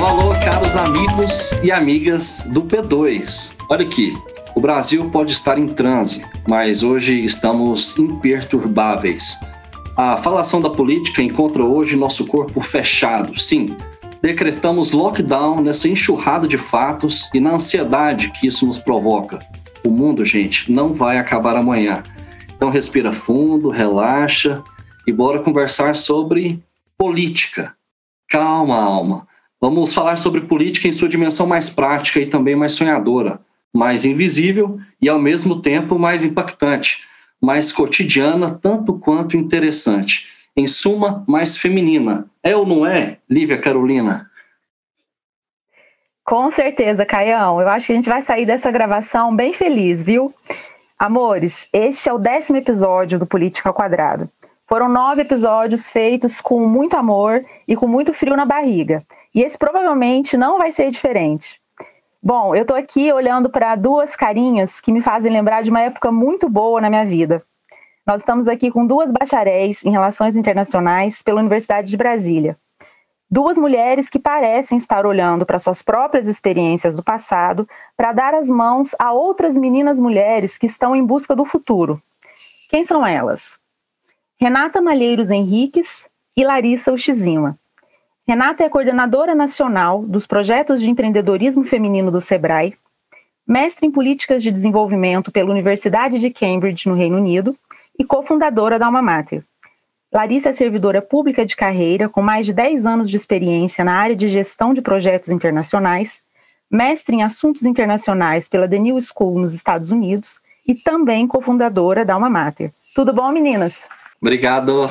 Alô, caros amigos e amigas do P2. Olha aqui, o Brasil pode estar em transe, mas hoje estamos imperturbáveis. A falação da política encontra hoje nosso corpo fechado. Sim, decretamos lockdown nessa enxurrada de fatos e na ansiedade que isso nos provoca. O mundo, gente, não vai acabar amanhã. Então respira fundo, relaxa e bora conversar sobre política. Calma, alma. Vamos falar sobre política em sua dimensão mais prática e também mais sonhadora, mais invisível e ao mesmo tempo mais impactante, mais cotidiana tanto quanto interessante. Em suma, mais feminina. É ou não é, Lívia Carolina? Com certeza, Caião. Eu acho que a gente vai sair dessa gravação bem feliz, viu? Amores, este é o décimo episódio do Política ao Quadrado. Foram nove episódios feitos com muito amor e com muito frio na barriga. E esse provavelmente não vai ser diferente. Bom, eu estou aqui olhando para duas carinhas que me fazem lembrar de uma época muito boa na minha vida. Nós estamos aqui com duas bacharéis em Relações Internacionais pela Universidade de Brasília. Duas mulheres que parecem estar olhando para suas próprias experiências do passado para dar as mãos a outras meninas mulheres que estão em busca do futuro. Quem são elas? Renata Malheiros Henriques e Larissa Ushizima. Renata é coordenadora nacional dos projetos de empreendedorismo feminino do SEBRAE, mestre em políticas de desenvolvimento pela Universidade de Cambridge, no Reino Unido, e cofundadora da Alma Mater. Larissa é servidora pública de carreira, com mais de 10 anos de experiência na área de gestão de projetos internacionais, mestre em assuntos internacionais pela The New School nos Estados Unidos e também cofundadora da Alma Mater. Tudo bom, meninas? Obrigado.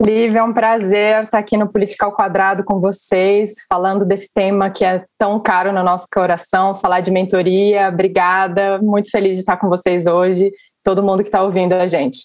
Lívia, é um prazer estar aqui no Political Quadrado com vocês, falando desse tema que é tão caro no nosso coração, falar de mentoria. Obrigada, muito feliz de estar com vocês hoje, todo mundo que está ouvindo a gente.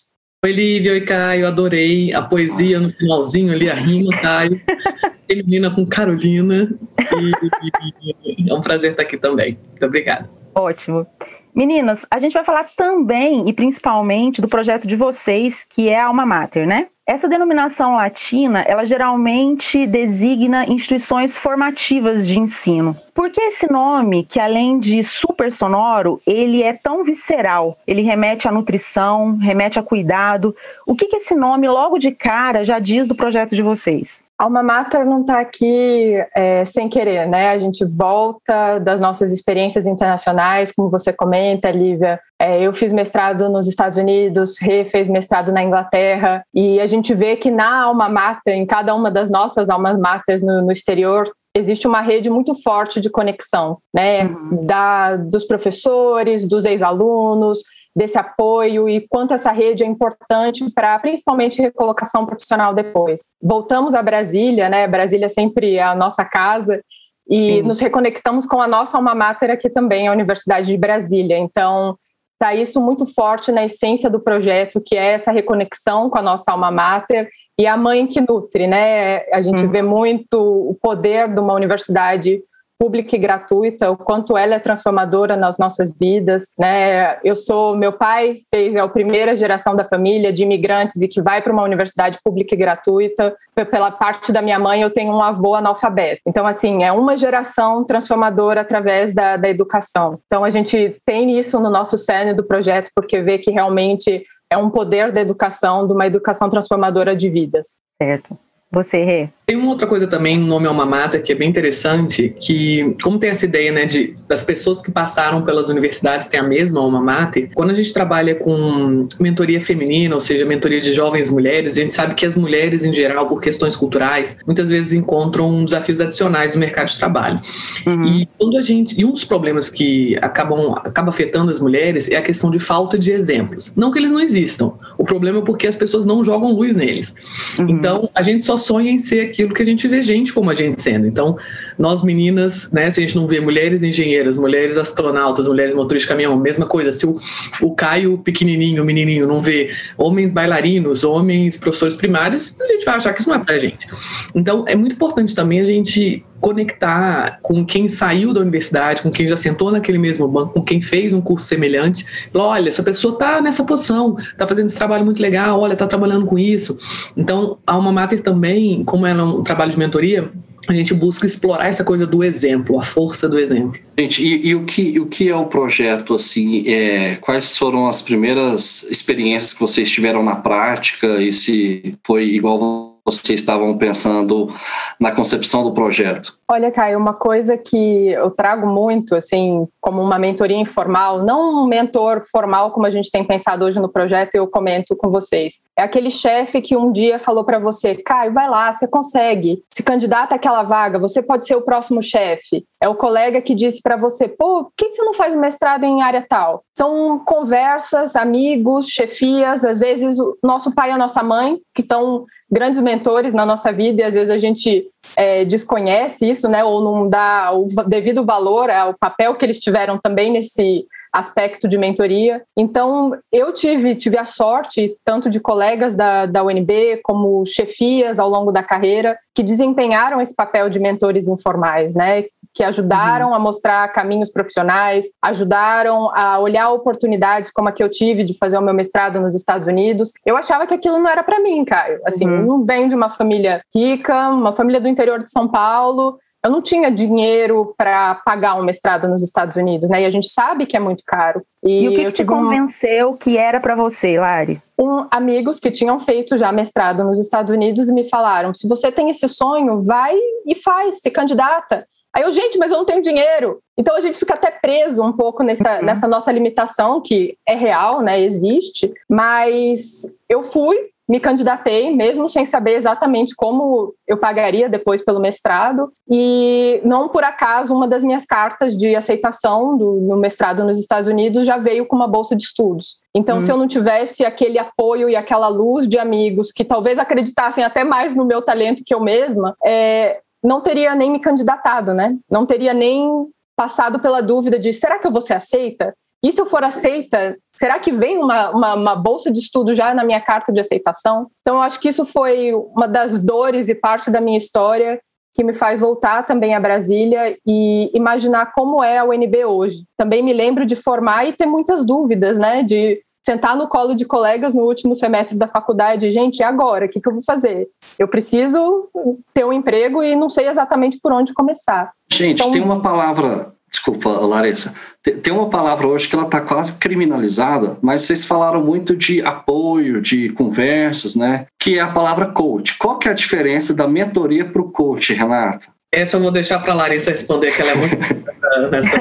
Oi, Lívia, oi, Caio, adorei a poesia no finalzinho ali, a rima, Caio. Menina com Carolina. E, é um prazer estar aqui também. Muito obrigada. Ótimo. Meninas, a gente vai falar também e principalmente do projeto de vocês, que é a Alma Mater, né? Essa denominação latina, ela geralmente designa instituições formativas de ensino. Por que esse nome, que além de super sonoro, ele é tão visceral? Ele remete à nutrição, remete a cuidado. O que, que esse nome, logo de cara, já diz do projeto de vocês? Alma Mater não está aqui é, sem querer, né? A gente volta das nossas experiências internacionais, como você comenta, Lívia. É, eu fiz mestrado nos Estados Unidos, Rê fez mestrado na Inglaterra, e a gente vê que na Alma Mater, em cada uma das nossas Alma Maters no, no exterior, existe uma rede muito forte de conexão, né? Uhum. Da, dos professores, dos ex-alunos, desse apoio e quanto essa rede é importante para principalmente recolocação profissional depois. Voltamos a Brasília, né? Brasília é sempre a nossa casa e Sim. nos reconectamos com a nossa alma mater aqui também, a Universidade de Brasília. Então, está isso muito forte na essência do projeto, que é essa reconexão com a nossa alma mater e a mãe que nutre, né? A gente hum. vê muito o poder de uma universidade pública e gratuita, o quanto ela é transformadora nas nossas vidas, né? Eu sou, meu pai fez é a primeira geração da família de imigrantes e que vai para uma universidade pública e gratuita. Pela parte da minha mãe, eu tenho um avô analfabeto. Então, assim, é uma geração transformadora através da, da educação. Então, a gente tem isso no nosso cerne do projeto, porque vê que realmente é um poder da educação, de uma educação transformadora de vidas. Certo. Você, Rê? Tem uma outra coisa também no nome Alma Mata que é bem interessante, que como tem essa ideia, né, de das pessoas que passaram pelas universidades têm a mesma Alma Mater, quando a gente trabalha com mentoria feminina, ou seja, mentoria de jovens mulheres, a gente sabe que as mulheres em geral, por questões culturais, muitas vezes encontram desafios adicionais no mercado de trabalho. Uhum. E quando a gente, e um dos problemas que acabam acaba afetando as mulheres é a questão de falta de exemplos. Não que eles não existam, o problema é porque as pessoas não jogam luz neles. Uhum. Então, a gente só sonha em ser aquilo que a gente vê gente como a gente sendo. Então, nós meninas, né, se a gente não vê mulheres engenheiras, mulheres astronautas, mulheres motoristas de caminhão, mesma coisa. Se o, o Caio pequenininho, o menininho, não vê homens bailarinos, homens professores primários, a gente vai achar que isso não é pra gente. Então, é muito importante também a gente conectar com quem saiu da universidade, com quem já sentou naquele mesmo banco, com quem fez um curso semelhante. Olha, essa pessoa está nessa posição, está fazendo esse trabalho muito legal, olha, está trabalhando com isso. Então, a Alma Mater também, como ela é um trabalho de mentoria, a gente busca explorar essa coisa do exemplo, a força do exemplo. Gente, e, e o, que, o que é o projeto, assim, é, quais foram as primeiras experiências que vocês tiveram na prática e se foi igual vocês estavam pensando na concepção do projeto? Olha, Caio, uma coisa que eu trago muito, assim, como uma mentoria informal, não um mentor formal como a gente tem pensado hoje no projeto, eu comento com vocês. É aquele chefe que um dia falou para você, Caio, vai lá, você consegue, se candidata àquela vaga, você pode ser o próximo chefe. É o colega que disse para você, pô, por que você não faz mestrado em área tal? São conversas, amigos, chefias, às vezes o nosso pai e a nossa mãe, que estão grandes mentores na nossa vida e às vezes a gente é, desconhece isso, né, ou não dá o devido valor ao papel que eles tiveram também nesse aspecto de mentoria. Então, eu tive, tive a sorte, tanto de colegas da, da UNB, como chefias ao longo da carreira, que desempenharam esse papel de mentores informais, né? Que ajudaram uhum. a mostrar caminhos profissionais, ajudaram a olhar oportunidades como a que eu tive de fazer o meu mestrado nos Estados Unidos. Eu achava que aquilo não era para mim, Caio. Assim, uhum. não venho de uma família rica, uma família do interior de São Paulo, eu não tinha dinheiro para pagar um mestrado nos Estados Unidos, né? E a gente sabe que é muito caro. E, e o que, que te convenceu um... que era para você, Lari? Um, amigos que tinham feito já mestrado nos Estados Unidos me falaram: se você tem esse sonho, vai e faz, se candidata. Aí eu, gente, mas eu não tenho dinheiro. Então a gente fica até preso um pouco nessa, uhum. nessa nossa limitação, que é real, né? Existe. Mas eu fui, me candidatei, mesmo sem saber exatamente como eu pagaria depois pelo mestrado, e não por acaso uma das minhas cartas de aceitação do, no mestrado nos Estados Unidos já veio com uma bolsa de estudos. Então, hum. se eu não tivesse aquele apoio e aquela luz de amigos que talvez acreditassem até mais no meu talento que eu mesma, é, não teria nem me candidatado, né? Não teria nem passado pela dúvida de será que eu vou ser aceita? E se eu for aceita, será que vem uma, uma, uma, bolsa de estudo já na minha carta de aceitação? Então, eu acho que isso foi uma das dores e parte da minha história que me faz voltar também a Brasília e imaginar como é a UNB hoje. Também me lembro de formar e ter muitas dúvidas, né? De sentar no colo de colegas no último semestre da faculdade, gente, e agora? O que, que eu vou fazer? Eu preciso ter um emprego e não sei exatamente por onde começar. Gente, então, tem uma palavra Desculpa, Larissa. Tem uma palavra hoje que ela está quase criminalizada, mas vocês falaram muito de apoio, de conversas, né? Que é a palavra coach. Qual que é a diferença da mentoria para o coach, Renata? Essa eu vou deixar para a Larissa responder, que ela é muito nessa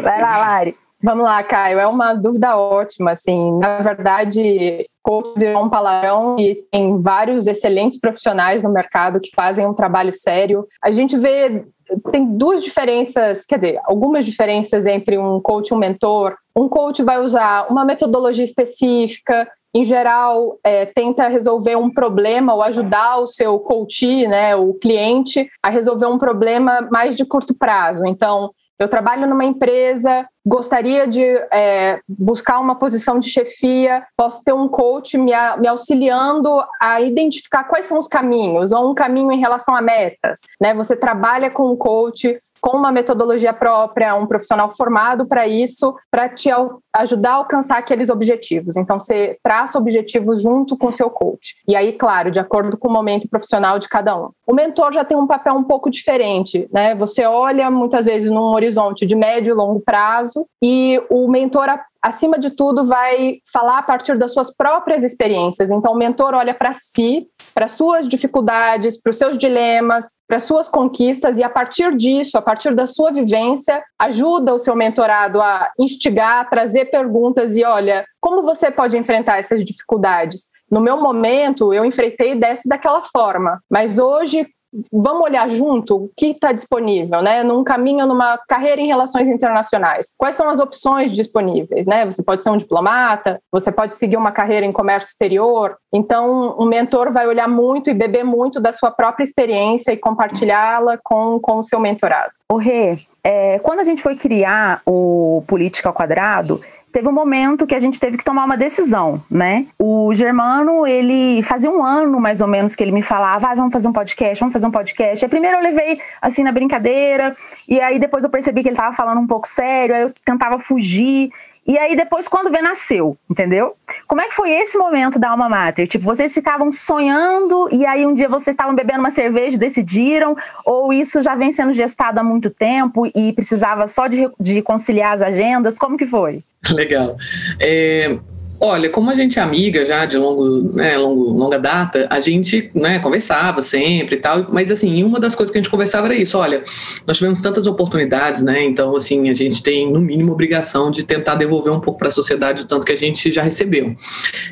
Vai lá, Lari. Vamos lá, Caio. É uma dúvida ótima. Assim, na verdade, coach virou um palavrão e tem vários excelentes profissionais no mercado que fazem um trabalho sério. A gente vê tem duas diferenças, quer dizer, algumas diferenças entre um coach e um mentor. Um coach vai usar uma metodologia específica, em geral, é, tenta resolver um problema ou ajudar o seu coach, né, o cliente, a resolver um problema mais de curto prazo. Então, eu trabalho numa empresa, gostaria de é, buscar uma posição de chefia, posso ter um coach me, me, auxiliando a identificar quais são os caminhos, ou um caminho em relação a metas. Né? Você trabalha com um coach com uma metodologia própria, um profissional formado para isso, para te ajudar a alcançar aqueles objetivos. Então, você traça objetivos junto com o seu coach. E aí, claro, de acordo com o momento profissional de cada um. O mentor já tem um papel um pouco diferente, né? Você olha muitas vezes num horizonte de médio e longo prazo e o mentor acima de tudo, vai falar a partir das suas próprias experiências. Então, o mentor olha para si, para suas dificuldades, para os seus dilemas, para suas conquistas, e a partir disso, a partir da sua vivência, ajuda o seu mentorado a instigar, a trazer perguntas e olha, como você pode enfrentar essas dificuldades? No meu momento, eu enfrentei dessa daquela forma, mas hoje, vamos olhar junto o que está disponível, né? Num caminho, numa carreira em relações internacionais. Quais são as opções disponíveis, né? Você pode ser um diplomata, você pode seguir uma carreira em comércio exterior. Então, um mentor vai olhar muito e beber muito da sua própria experiência e compartilhá-la com, com o seu mentorado. O Rê, é, quando a gente foi criar o Política ao Quadrado, teve um momento que a gente teve que tomar uma decisão, né? O Germano, ele fazia um ano mais ou menos que ele me falava, ah, vamos fazer um podcast, vamos fazer um podcast. E primeiro eu levei assim na brincadeira, e aí depois eu percebi que ele estava falando um pouco sério, aí eu tentava fugir. E aí depois quando vê nasceu, entendeu? Como é que foi esse momento da alma mater? Tipo, vocês ficavam sonhando e aí um dia vocês estavam bebendo uma cerveja e decidiram? Ou isso já vem sendo gestado há muito tempo e precisava só de, de conciliar as agendas? Como que foi? Legal. É, Olha, como a gente é amiga já de longo, né, longo, longa data, a gente né, conversava sempre e tal, mas assim, uma das coisas que a gente conversava era isso, olha, nós tivemos tantas oportunidades, né, então assim, a gente tem no mínimo obrigação de tentar devolver um pouco para a sociedade o tanto que a gente já recebeu.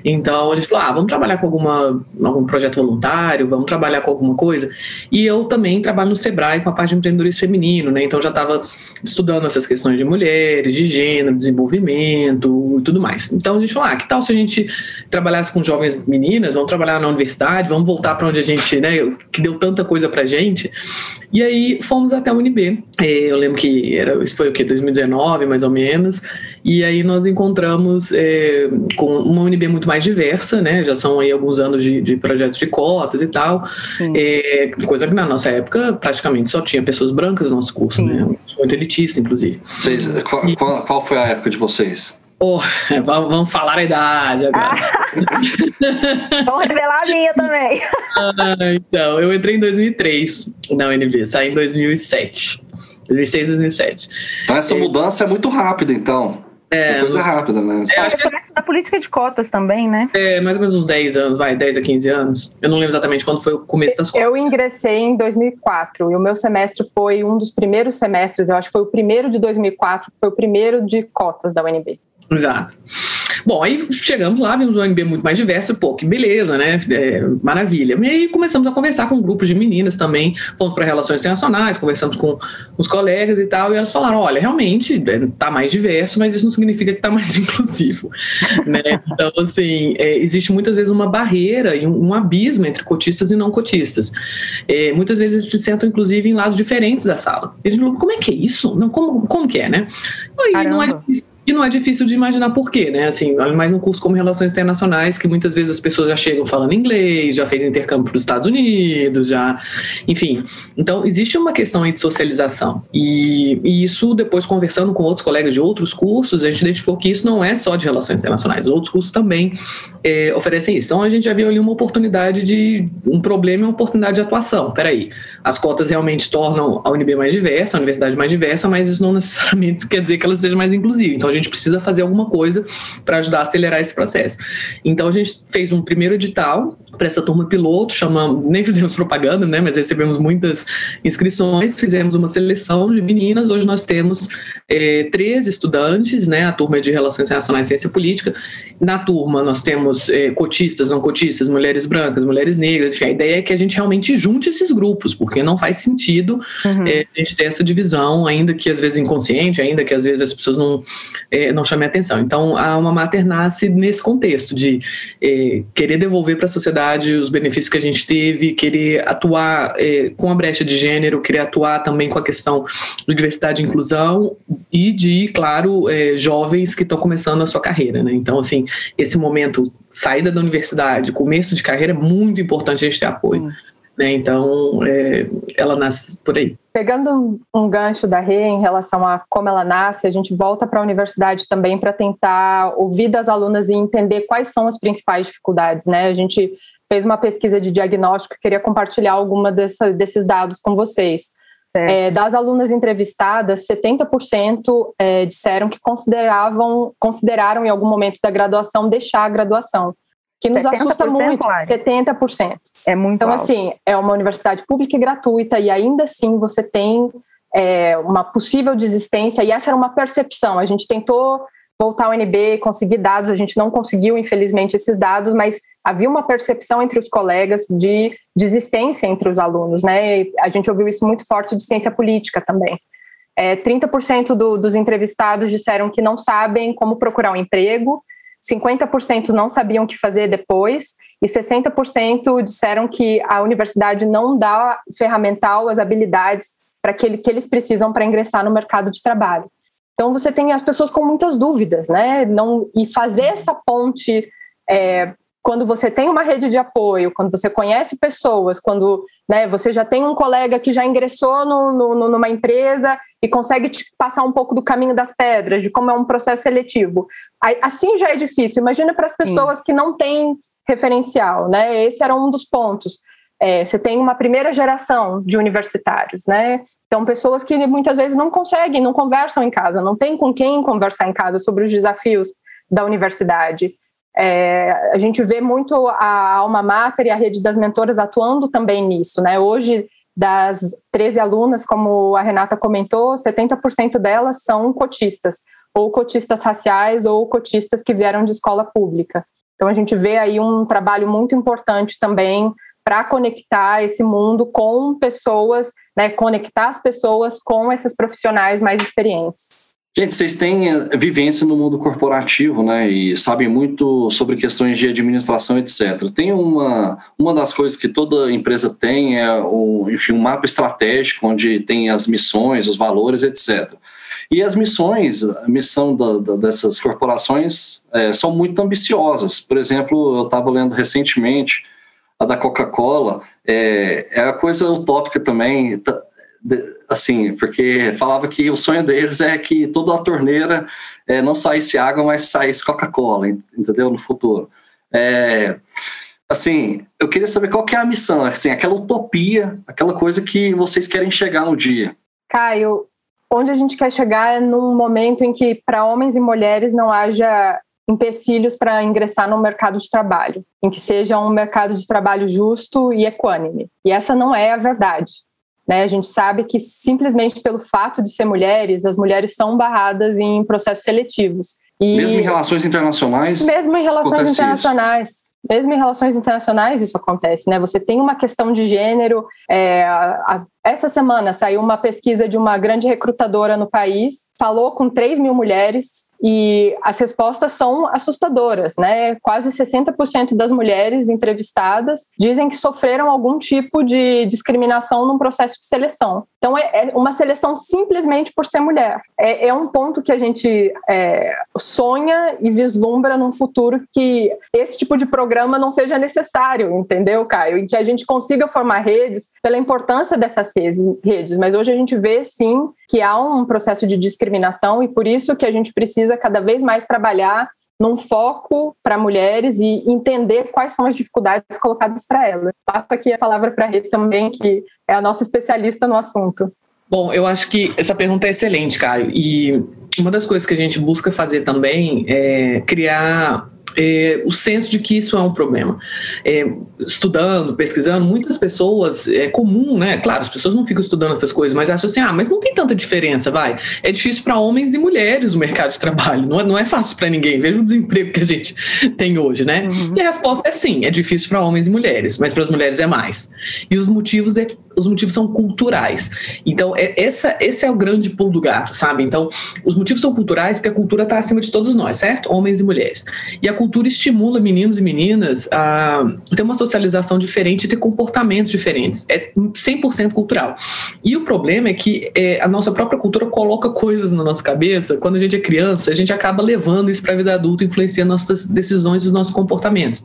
Então a gente falou, ah, vamos trabalhar com alguma, algum projeto voluntário, vamos trabalhar com alguma coisa, e eu também trabalho no Sebrae com a parte de empreendedorismo feminino, né, então já estava estudando essas questões de mulheres, de gênero, desenvolvimento e tudo mais. Então a gente falou, ah, que tal se a gente trabalhasse com jovens meninas, vamos trabalhar na universidade, vamos voltar para onde a gente, né, que deu tanta coisa pra gente. E aí fomos até a UNB. É, eu lembro que era, isso foi o que, 2019, mais ou menos. E aí nós encontramos é, com uma UNB muito mais diversa, né? Já são aí alguns anos de, de projetos de cotas e tal. É, coisa que na nossa época praticamente só tinha pessoas brancas no nosso curso, Sim. né? Muito elitista, inclusive. Vocês, qual, qual, qual foi a época de vocês? Oh, vamos falar a idade agora. Ah, vamos revelar a minha também. ah, então, eu entrei em 2003 na UNB, saí em 2007. 2006, 2007. Então essa é, mudança é muito rápida, então. É, coisa rápida, né? É, acho que da política de cotas também, né? É, mais ou menos uns 10 anos, vai, 10 a 15 anos. Eu não lembro exatamente quando foi o começo das cotas. Eu ingressei em 2004 e o meu semestre foi um dos primeiros semestres, eu acho que foi o primeiro de 2004, foi o primeiro de cotas da UNB. Exato. Bom, aí chegamos lá, vimos um UNB muito mais diverso, pô, que beleza, né? É, maravilha. E aí começamos a conversar com grupos de meninas também, fomos para relações internacionais, conversamos com os colegas e tal, e elas falaram: olha, realmente está mais diverso, mas isso não significa que está mais inclusivo. né? Então, assim, é, existe muitas vezes uma barreira e um, um, abismo entre cotistas e não cotistas. É, muitas vezes eles se sentam, inclusive, em lados diferentes da sala. E gente falou: como é que é isso? Não, como, como que é, né? Aí não é e não é difícil de imaginar por quê, né? Assim, mais um curso como Relações Internacionais, que muitas vezes as pessoas já chegam falando inglês, já fez intercâmbio para os Estados Unidos, já. Enfim. Então, existe uma questão aí de socialização. E, e, isso, depois conversando com outros colegas de outros cursos, a gente identificou que isso não é só de Relações Internacionais. Outros cursos também é, oferecem isso. Então, a gente já viu ali uma oportunidade de. um problema e uma oportunidade de atuação. Peraí. As cotas realmente tornam a UNB mais diversa, a universidade mais diversa, mas isso não necessariamente quer dizer que ela seja mais inclusiva. Então, a gente precisa fazer alguma coisa para ajudar a acelerar esse processo. Então a gente fez um primeiro edital para essa turma piloto, chamamos, nem fizemos propaganda, né, mas recebemos muitas inscrições, fizemos uma seleção de meninas. Hoje nós temos é, 13 estudantes, né, a turma de Relações Internacionais e Ciência Política. Na turma nós temos é, cotistas, não cotistas, mulheres brancas, mulheres negras. Enfim, a ideia é que a gente realmente junte esses grupos, porque não faz sentido uhum. é, a gente ter essa divisão, ainda que às vezes inconsciente, ainda que às vezes as pessoas não é, não chame atenção. Então, a Alma Mater nasce nesse contexto de é, querer devolver para a sociedade os benefícios que a gente teve, querer atuar é, com a brecha de gênero, querer atuar também com a questão de diversidade e inclusão e de, claro, é, jovens que estão começando a sua carreira. Né? Então, assim, esse momento, saída da universidade, começo de carreira, é muito importante a gente ter apoio. Hum. Né? Então, é, ela nasce por aí. Pegando um gancho da Rê em relação a como ela nasce, a gente volta para a universidade também para tentar ouvir das alunas e entender quais são as principais dificuldades. Né? A gente fez uma pesquisa de diagnóstico e queria compartilhar alguma dessa, desses dados com vocês. É, das alunas entrevistadas, 70% é, disseram que consideravam, consideraram em algum momento da graduação deixar a graduação que nos assusta muito, 70%. É muito Então, alto. assim, é uma universidade pública e gratuita, e ainda assim você tem é, uma possível desistência, e essa era uma percepção. A gente tentou voltar ao NB, conseguir dados, a gente não conseguiu, infelizmente, esses dados, mas havia uma percepção entre os colegas de desistência entre os alunos, né? E a gente ouviu isso muito forte de ciência política também. É, 30% do, dos entrevistados disseram que não sabem como procurar um emprego, 50% não sabiam o que fazer depois e 60% disseram que a universidade não dá ferramental, as habilidades para que, que eles precisam para ingressar no mercado de trabalho. Então você tem as pessoas com muitas dúvidas, né? Não, e fazer essa ponte é, quando você tem uma rede de apoio, quando você conhece pessoas, quando né? Você já tem um colega que já ingressou no, no, numa empresa e consegue te passar um pouco do caminho das pedras, de como é um processo seletivo. Assim já é difícil. Imagina para as pessoas Sim. que não têm referencial, né? Esse era um dos pontos. É, você tem uma primeira geração de universitários, né? Então, pessoas que muitas vezes não conseguem, não conversam em casa, não tem com quem conversar em casa sobre os desafios da universidade. É, a gente vê muito a Alma Mater e a rede das mentoras atuando também nisso, né? Hoje, das 13 alunas, como a Renata comentou, 70% delas são cotistas, ou cotistas raciais, ou cotistas que vieram de escola pública. Então, a gente vê aí um trabalho muito importante também para conectar esse mundo com pessoas, né, conectar as pessoas com esses profissionais mais experientes. Gente, vocês têm eh, vivência no mundo corporativo, né? E sabem muito sobre questões de administração, etc. Tem uma, uma das coisas que toda empresa tem é o, enfim, um mapa estratégico onde tem as missões, os valores, etc. E as missões, a missão da, da, dessas corporações é, são muito ambiciosas. Por exemplo, eu estava lendo recentemente a da Coca-Cola, é, é a coisa utópica também, assim, porque falava que o sonho deles é que toda a torneira é, não saísse água, mas saísse Coca-Cola, entendeu? No futuro. É, assim, eu queria saber qual que é a missão, assim, aquela utopia, aquela coisa que vocês querem chegar no dia. Caio, onde a gente quer chegar é num momento em que para homens e mulheres não haja empecilhos para ingressar no mercado de trabalho, em que seja um mercado de trabalho justo e equânime. E essa não é a verdade. Né? A gente sabe que simplesmente pelo fato de ser mulheres, as mulheres são barradas em processos seletivos. E mesmo em relações internacionais? Mesmo em relações internacionais. Isso. Mesmo em relações internacionais isso acontece, né? Você tem uma questão de gênero. É, a, essa semana saiu uma pesquisa de uma grande recrutadora no país, falou com 3 mil mulheres e as respostas são assustadoras, né? Quase 60% das mulheres entrevistadas dizem que sofreram algum tipo de discriminação num processo de seleção. Então, é, é uma seleção simplesmente por ser mulher. É, é um ponto que a gente é, sonha e vislumbra num futuro que esse tipo de programa não seja necessário, entendeu, Caio? E que a gente consiga formar redes pela importância dessas redes. Mas hoje a gente vê, sim, que há um processo de discriminação e por isso que a gente precisa cada vez mais trabalhar num foco para mulheres e entender quais são as dificuldades colocadas para elas. Passo aqui a palavra para a Rita também, que é a nossa especialista no assunto. Bom, eu acho que essa pergunta é excelente, Caio. E uma das coisas que a gente busca fazer também é criar é, o senso de que isso é um problema. É, estudando, pesquisando, muitas pessoas, é comum, né? Claro, as pessoas não ficam estudando essas coisas, mas acham assim, ah, mas não tem tanta diferença, vai. É difícil para homens e mulheres o mercado de trabalho, não é, não é fácil para ninguém. Veja o desemprego que a gente tem hoje, né? Uhum. E a resposta é sim, é difícil para homens e mulheres, mas para as mulheres é mais. E os motivos é os motivos são culturais. Então, é, essa, esse é o grande pulo do gato, sabe? Então, os motivos são culturais porque a cultura está acima de todos nós, certo? Homens e mulheres. E a cultura estimula meninos e meninas a ter uma socialização diferente e ter comportamentos diferentes. É 100% cultural. E o problema é que é, a nossa própria cultura coloca coisas na nossa cabeça. Quando a gente é criança, a gente acaba levando isso para a vida adulta, influenciando nossas decisões e os nossos comportamentos.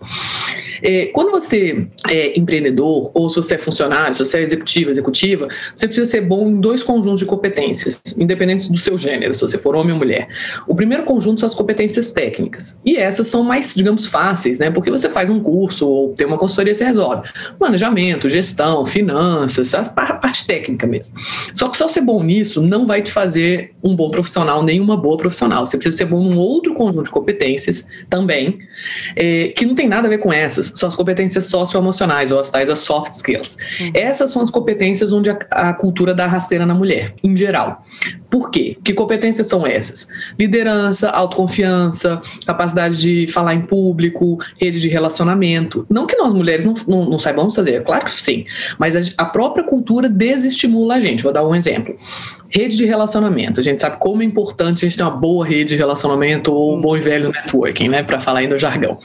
É, quando você é empreendedor, ou se você é funcionário, se você é executivo, executiva, você precisa ser bom em dois conjuntos de competências, independentes do seu gênero, se você for homem ou mulher. O primeiro conjunto são as competências técnicas. E essas são mais, digamos, fáceis, né? Porque você faz um curso ou tem uma consultoria, você resolve. Planejamento, gestão, finanças, a parte técnica mesmo. Só que só ser bom nisso não vai te fazer um bom profissional, nem uma boa profissional. Você precisa ser bom num outro conjunto de competências também, é, que não tem nada a ver com essas são as competências socioemocionais, ou as tais as soft skills. Uhum. Essas são as competências onde a, a, cultura dá rasteira na mulher, em geral. Por quê? Que competências são essas? Liderança, autoconfiança, capacidade de falar em público, rede de relacionamento. Não que nós mulheres não, não, não saibamos fazer, claro que sim, mas a, a própria cultura desestimula a gente. Vou dar um exemplo. Rede de relacionamento. A gente sabe como é importante a gente ter uma boa rede de relacionamento ou um bom e velho networking, né? Para falar aí no jargão.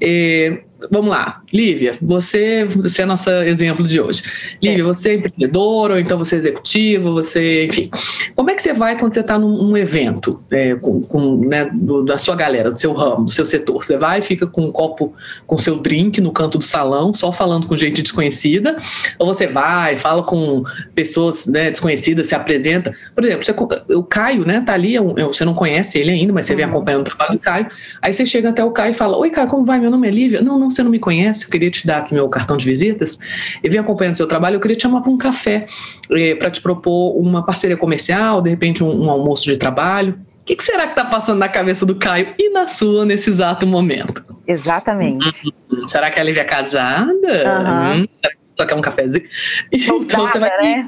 É, vamos lá. Lívia, você, você é nosso exemplo de hoje. Lívia, é. você é empreendedora, ou então você é executiva, você, enfim. Como é que você vai quando você está num, evento é, com, com né, do, da sua galera, do seu ramo, do seu setor? Você vai e fica com um copo com seu drink no canto do salão, só falando com gente desconhecida, ou você vai, fala com pessoas né, desconhecidas, se apresenta. Por exemplo, você, o Caio, né, tá ali, você não conhece ele ainda, mas você vem uhum. acompanhando o trabalho do Caio. Aí você chega até o Caio e fala: Oi, Caio, como vai? Meu nome é Lívia. Não, não, você não me conhece, eu queria te dar aqui meu cartão de visitas. E vem acompanhando seu trabalho, eu queria te chamar para um café eh, para te propor uma parceria comercial, de repente um, um almoço de trabalho. O que, que será que está passando na cabeça do Caio e na sua nesse exato momento? Exatamente. Hum, será que a Lívia é casada? Uhum. Hum, será só quer um cafezinho. Então você vai. Né?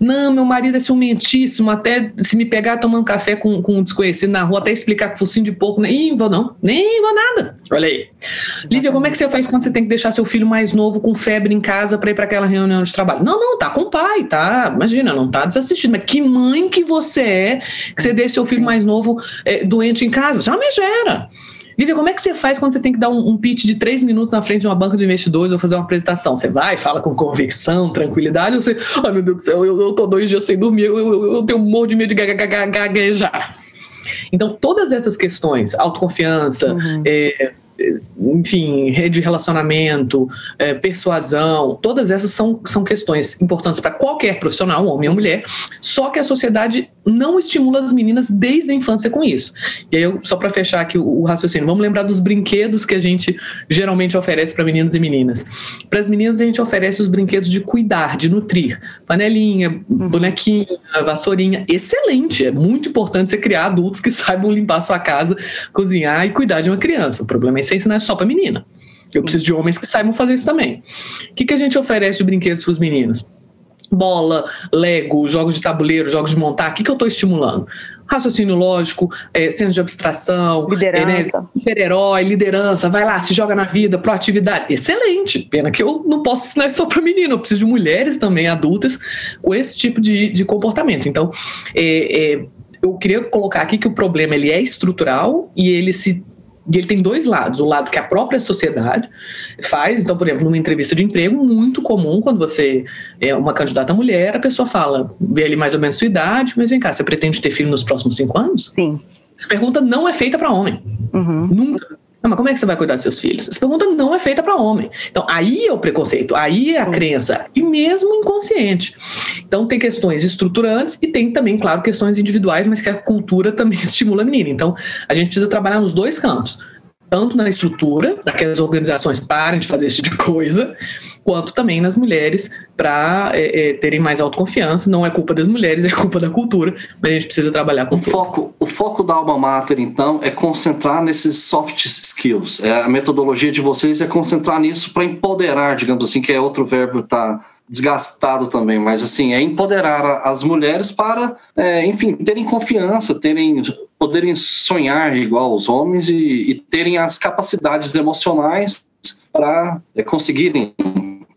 Não, meu marido é ciumentíssimo, até se me pegar tomando café com, com um desconhecido na rua, até explicar que focinho de pouco, nem vou não, nem vou nada. Olha aí. Lívia, como é que você faz quando você tem que deixar seu filho mais novo com febre em casa para ir para aquela reunião de trabalho? Não, não, tá com o pai, tá? Imagina, não tá desassistindo. Mas que mãe que você é que você deixa seu filho mais novo é, doente em casa? Você é uma megera. Lívia, como é que você faz quando você tem que dar um, um pitch de três minutos na frente de uma banca de investidores ou fazer uma apresentação? Você vai, fala com convicção, tranquilidade, ou você, ai meu Deus do céu, eu, eu tô dois dias sem dormir, eu, eu, eu tenho um monte de medo de gaguejar. Então, todas essas questões, autoconfiança, uhum. é, enfim, rede de relacionamento, é, persuasão, todas essas são, são questões importantes para qualquer profissional, homem ou mulher, só que a sociedade não estimula as meninas desde a infância com isso. E aí, eu, só para fechar aqui o, o, raciocínio, vamos lembrar dos brinquedos que a gente geralmente oferece para meninos e meninas. Para as meninas, a gente oferece os brinquedos de cuidar, de nutrir. Panelinha, uhum. bonequinha, vassourinha. Excelente! É muito importante você criar adultos que saibam limpar sua casa, cozinhar e cuidar de uma criança. O problema é você ensinar só para menina. Eu preciso de homens que saibam fazer isso também. O que, que a gente oferece de brinquedos para os meninos? Bola, Lego, jogos de tabuleiro, jogos de montar, o que, que eu estou estimulando? Raciocínio lógico, é, senso de abstração, liderança, é, super-herói, liderança, vai lá, se joga na vida, proatividade. Excelente. Pena que eu não posso ensinar só para menino, eu preciso de mulheres também adultas com esse tipo de, de comportamento. Então, é, é, eu queria colocar aqui que o problema ele é estrutural e ele se e ele tem dois lados: o lado que a própria sociedade faz. Então, por exemplo, numa entrevista de emprego, muito comum quando você é uma candidata mulher, a pessoa fala, vê ali mais ou menos sua idade, mas vem cá, você pretende ter filho nos próximos cinco anos? Sim. Essa pergunta não é feita para homem. Uhum. Nunca. Não, mas como é que você vai cuidar dos seus filhos? Essa pergunta não é feita para homem. Então, aí é o preconceito, aí é a crença, e mesmo inconsciente. Então, tem questões estruturantes e tem também, claro, questões individuais, mas que a cultura também estimula a menina. Então, a gente precisa trabalhar nos dois campos. Tanto na estrutura, para que as organizações parem de fazer esse tipo de coisa, quanto também nas mulheres para é, é, terem mais autoconfiança. Não é culpa das mulheres, é culpa da cultura, mas a gente precisa trabalhar com o foco. O foco da Alma Mater, então, é concentrar nesses soft skills. É, a metodologia de vocês é concentrar nisso para empoderar, digamos assim, que é outro verbo tá desgastado também, mas assim, é empoderar as mulheres para, é, enfim, terem confiança, terem poderem sonhar igual os homens e, e terem as capacidades emocionais para é, conseguirem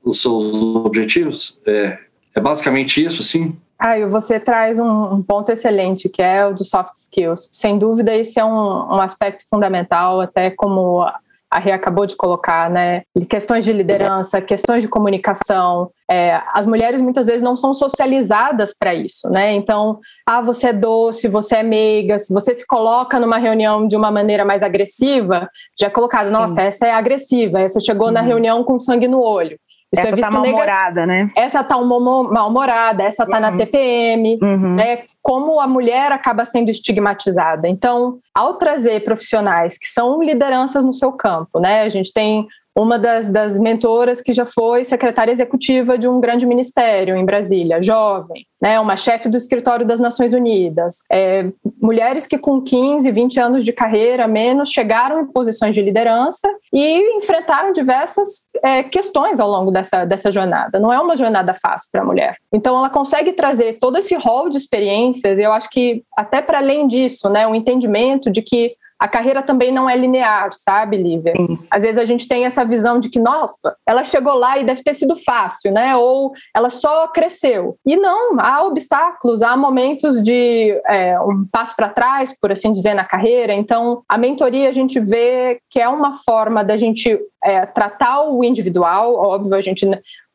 os seus objetivos? É, é basicamente isso, sim? Ah, você traz um, um, ponto excelente, que é o dos soft skills. Sem dúvida, esse é um, um aspecto fundamental, até como a Rê acabou de colocar, né? Questões de liderança, questões de comunicação. É, as mulheres muitas vezes não são socializadas para isso, né? Então, ah, você é doce, você é meiga, se você se coloca numa reunião de uma maneira mais agressiva, já é colocado, nossa, Sim. essa é agressiva, essa chegou na reunião com sangue no olho. Isso essa é tá mal-humorada, né? Essa tá mal-humorada, essa tá uhum. na TPM, uhum. né? Como a mulher acaba sendo estigmatizada. Então, ao trazer profissionais que são lideranças no seu campo, né? A gente tem uma das, das mentoras que já foi secretária executiva de um grande ministério em Brasília, jovem, né, uma chefe do escritório das Nações Unidas, é, mulheres que com 15, 20 anos de carreira menos chegaram em posições de liderança e enfrentaram diversas é, questões ao longo dessa, dessa jornada. Não é uma jornada fácil para a mulher. Então, ela consegue trazer todo esse rol de experiências, e eu acho que, até para além disso, né, o entendimento de que a carreira também não é linear, sabe, Lívia? Sim. Às vezes a gente tem essa visão de que, nossa, ela chegou lá e deve ter sido fácil, né? Ou ela só cresceu. E não, há obstáculos, há momentos de é, um passo para trás, por assim dizer, na carreira. Então, a mentoria a gente vê que é uma forma da gente é, tratar o individual, óbvio, a gente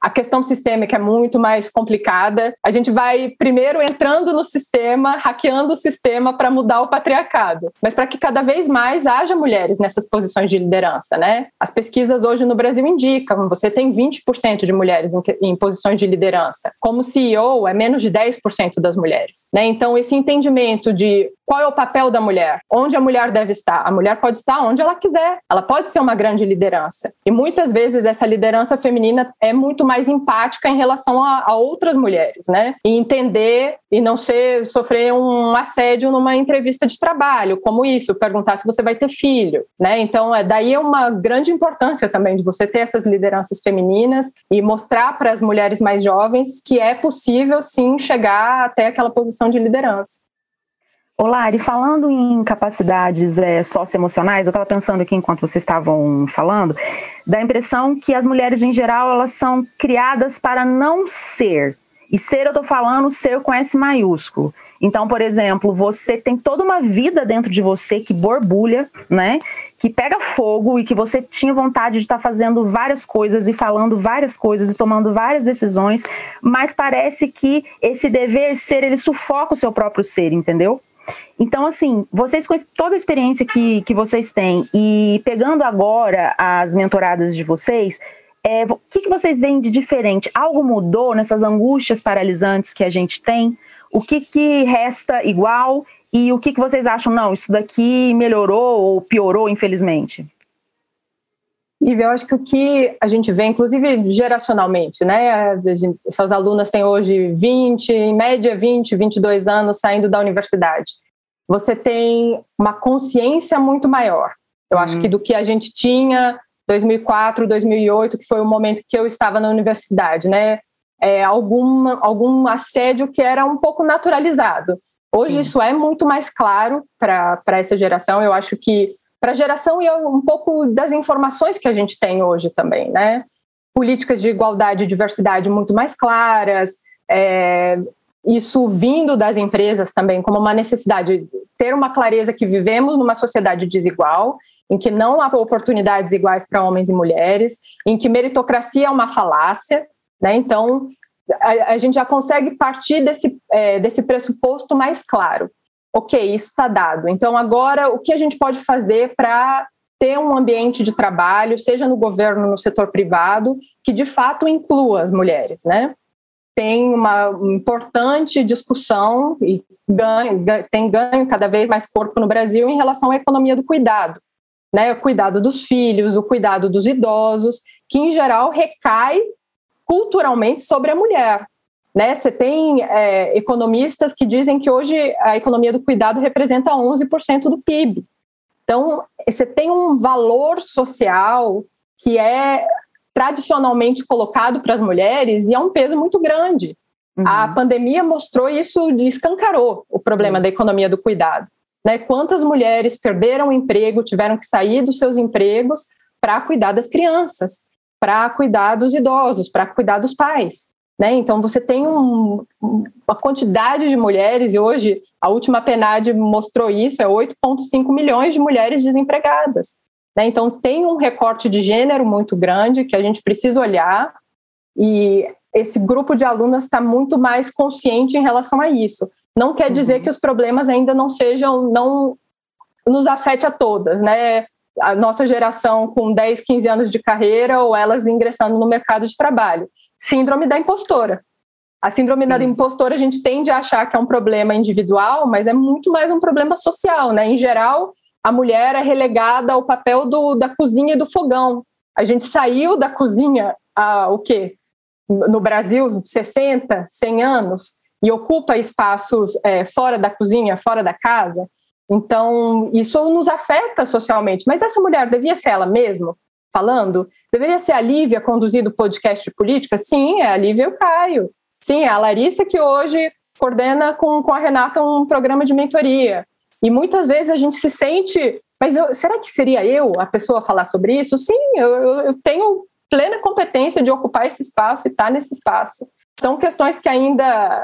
a questão sistêmica é muito mais complicada. A gente vai primeiro entrando no sistema, hackeando o sistema para mudar o patriarcado, mas para que cada vez mais haja mulheres nessas posições de liderança, né? As pesquisas hoje no Brasil indicam, você tem 20% de mulheres em, em, posições de liderança. Como CEO, é menos de 10% das mulheres, né? Então esse entendimento de qual é o papel da mulher, onde a mulher deve estar. A mulher pode estar onde ela quiser. Ela pode ser uma grande liderança. E muitas vezes essa liderança feminina é muito mais empática em relação a, a outras mulheres, né? E entender e não ser sofrer um assédio numa entrevista de trabalho, como isso, perguntar se você vai ter filho, né? Então, é daí é uma grande importância também de você ter essas lideranças femininas e mostrar para as mulheres mais jovens que é possível sim chegar até aquela posição de liderança. Olá, e falando em capacidades é, socioemocionais, eu estava pensando aqui enquanto vocês estavam falando, da impressão que as mulheres em geral elas são criadas para não ser. E ser, eu estou falando ser com S maiúsculo. Então, por exemplo, você tem toda uma vida dentro de você que borbulha, né? Que pega fogo e que você tinha vontade de estar tá fazendo várias coisas e falando várias coisas e tomando várias decisões, mas parece que esse dever ser ele sufoca o seu próprio ser, entendeu? Então, assim, vocês com toda a experiência que, que vocês têm e pegando agora as mentoradas de vocês, é, o que, que vocês veem de diferente? Algo mudou nessas angústias paralisantes que a gente tem? O que, que resta igual? E o que, que vocês acham? Não, isso daqui melhorou ou piorou, infelizmente? E eu acho que o que a gente vê, inclusive geracionalmente, né? Gente, essas alunas têm hoje 20, em média 20, 22 anos saindo da universidade. Você tem uma consciência muito maior. Eu acho que uhum. do que a gente tinha 2004, 2008, que foi o momento que eu estava na universidade, né? É, algum, algum assédio que era um pouco naturalizado. Hoje Sim. isso é muito mais claro para essa geração. Eu acho que para a geração e um pouco das informações que a gente tem hoje também, né? Políticas de igualdade e diversidade muito mais claras, é, isso vindo das empresas também como uma necessidade, ter uma clareza que vivemos numa sociedade desigual, em que não há oportunidades iguais para homens e mulheres, em que meritocracia é uma falácia, né? Então, a, a gente já consegue partir desse, é, desse pressuposto mais claro ok, isso está dado. Então, agora, o que a gente pode fazer para ter um ambiente de trabalho, seja no governo, no setor privado, que de fato inclua as mulheres, né? Tem uma importante discussão e ganho, tem ganho cada vez mais corpo no Brasil em relação à economia do cuidado, né? O cuidado dos filhos, o cuidado dos idosos, que em geral recai culturalmente sobre a mulher. Né? Você tem é, economistas que dizem que hoje a economia do cuidado representa 11% do PIB. Então, você tem um valor social que é tradicionalmente colocado para as mulheres e é um peso muito grande. Uhum. A pandemia mostrou isso e escancarou o problema uhum. da economia do cuidado. Né? Quantas mulheres perderam o emprego, tiveram que sair dos seus empregos para cuidar das crianças, para cuidar dos idosos, para cuidar dos pais. Né? Então, você tem um, uma quantidade de mulheres, e hoje a última PNAD mostrou isso: é 8,5 milhões de mulheres desempregadas. Né? Então, tem um recorte de gênero muito grande que a gente precisa olhar, e esse grupo de alunas está muito mais consciente em relação a isso. Não quer dizer uhum. que os problemas ainda não sejam, não nos afete a todas, né? A nossa geração com 10, 15 anos de carreira ou elas ingressando no mercado de trabalho síndrome da impostora. A síndrome da impostora a gente tende a achar que é um problema individual, mas é muito mais um problema social, né? Em geral, a mulher é relegada ao papel do, da cozinha e do fogão. A gente saiu da cozinha há o quê? No Brasil, 60, 100 anos, e ocupa espaços é, fora da cozinha, fora da casa. Então, isso nos afeta socialmente. Mas essa mulher devia ser ela mesma falando? Deveria ser a Lívia conduzindo o podcast de política? Sim, é a Lívia e o Caio. Sim, é a Larissa que hoje coordena com, com a Renata um programa de mentoria. E muitas vezes a gente se sente, mas eu, será que seria eu a pessoa a falar sobre isso? Sim, eu, eu tenho plena competência de ocupar esse espaço e estar nesse espaço. São questões que ainda,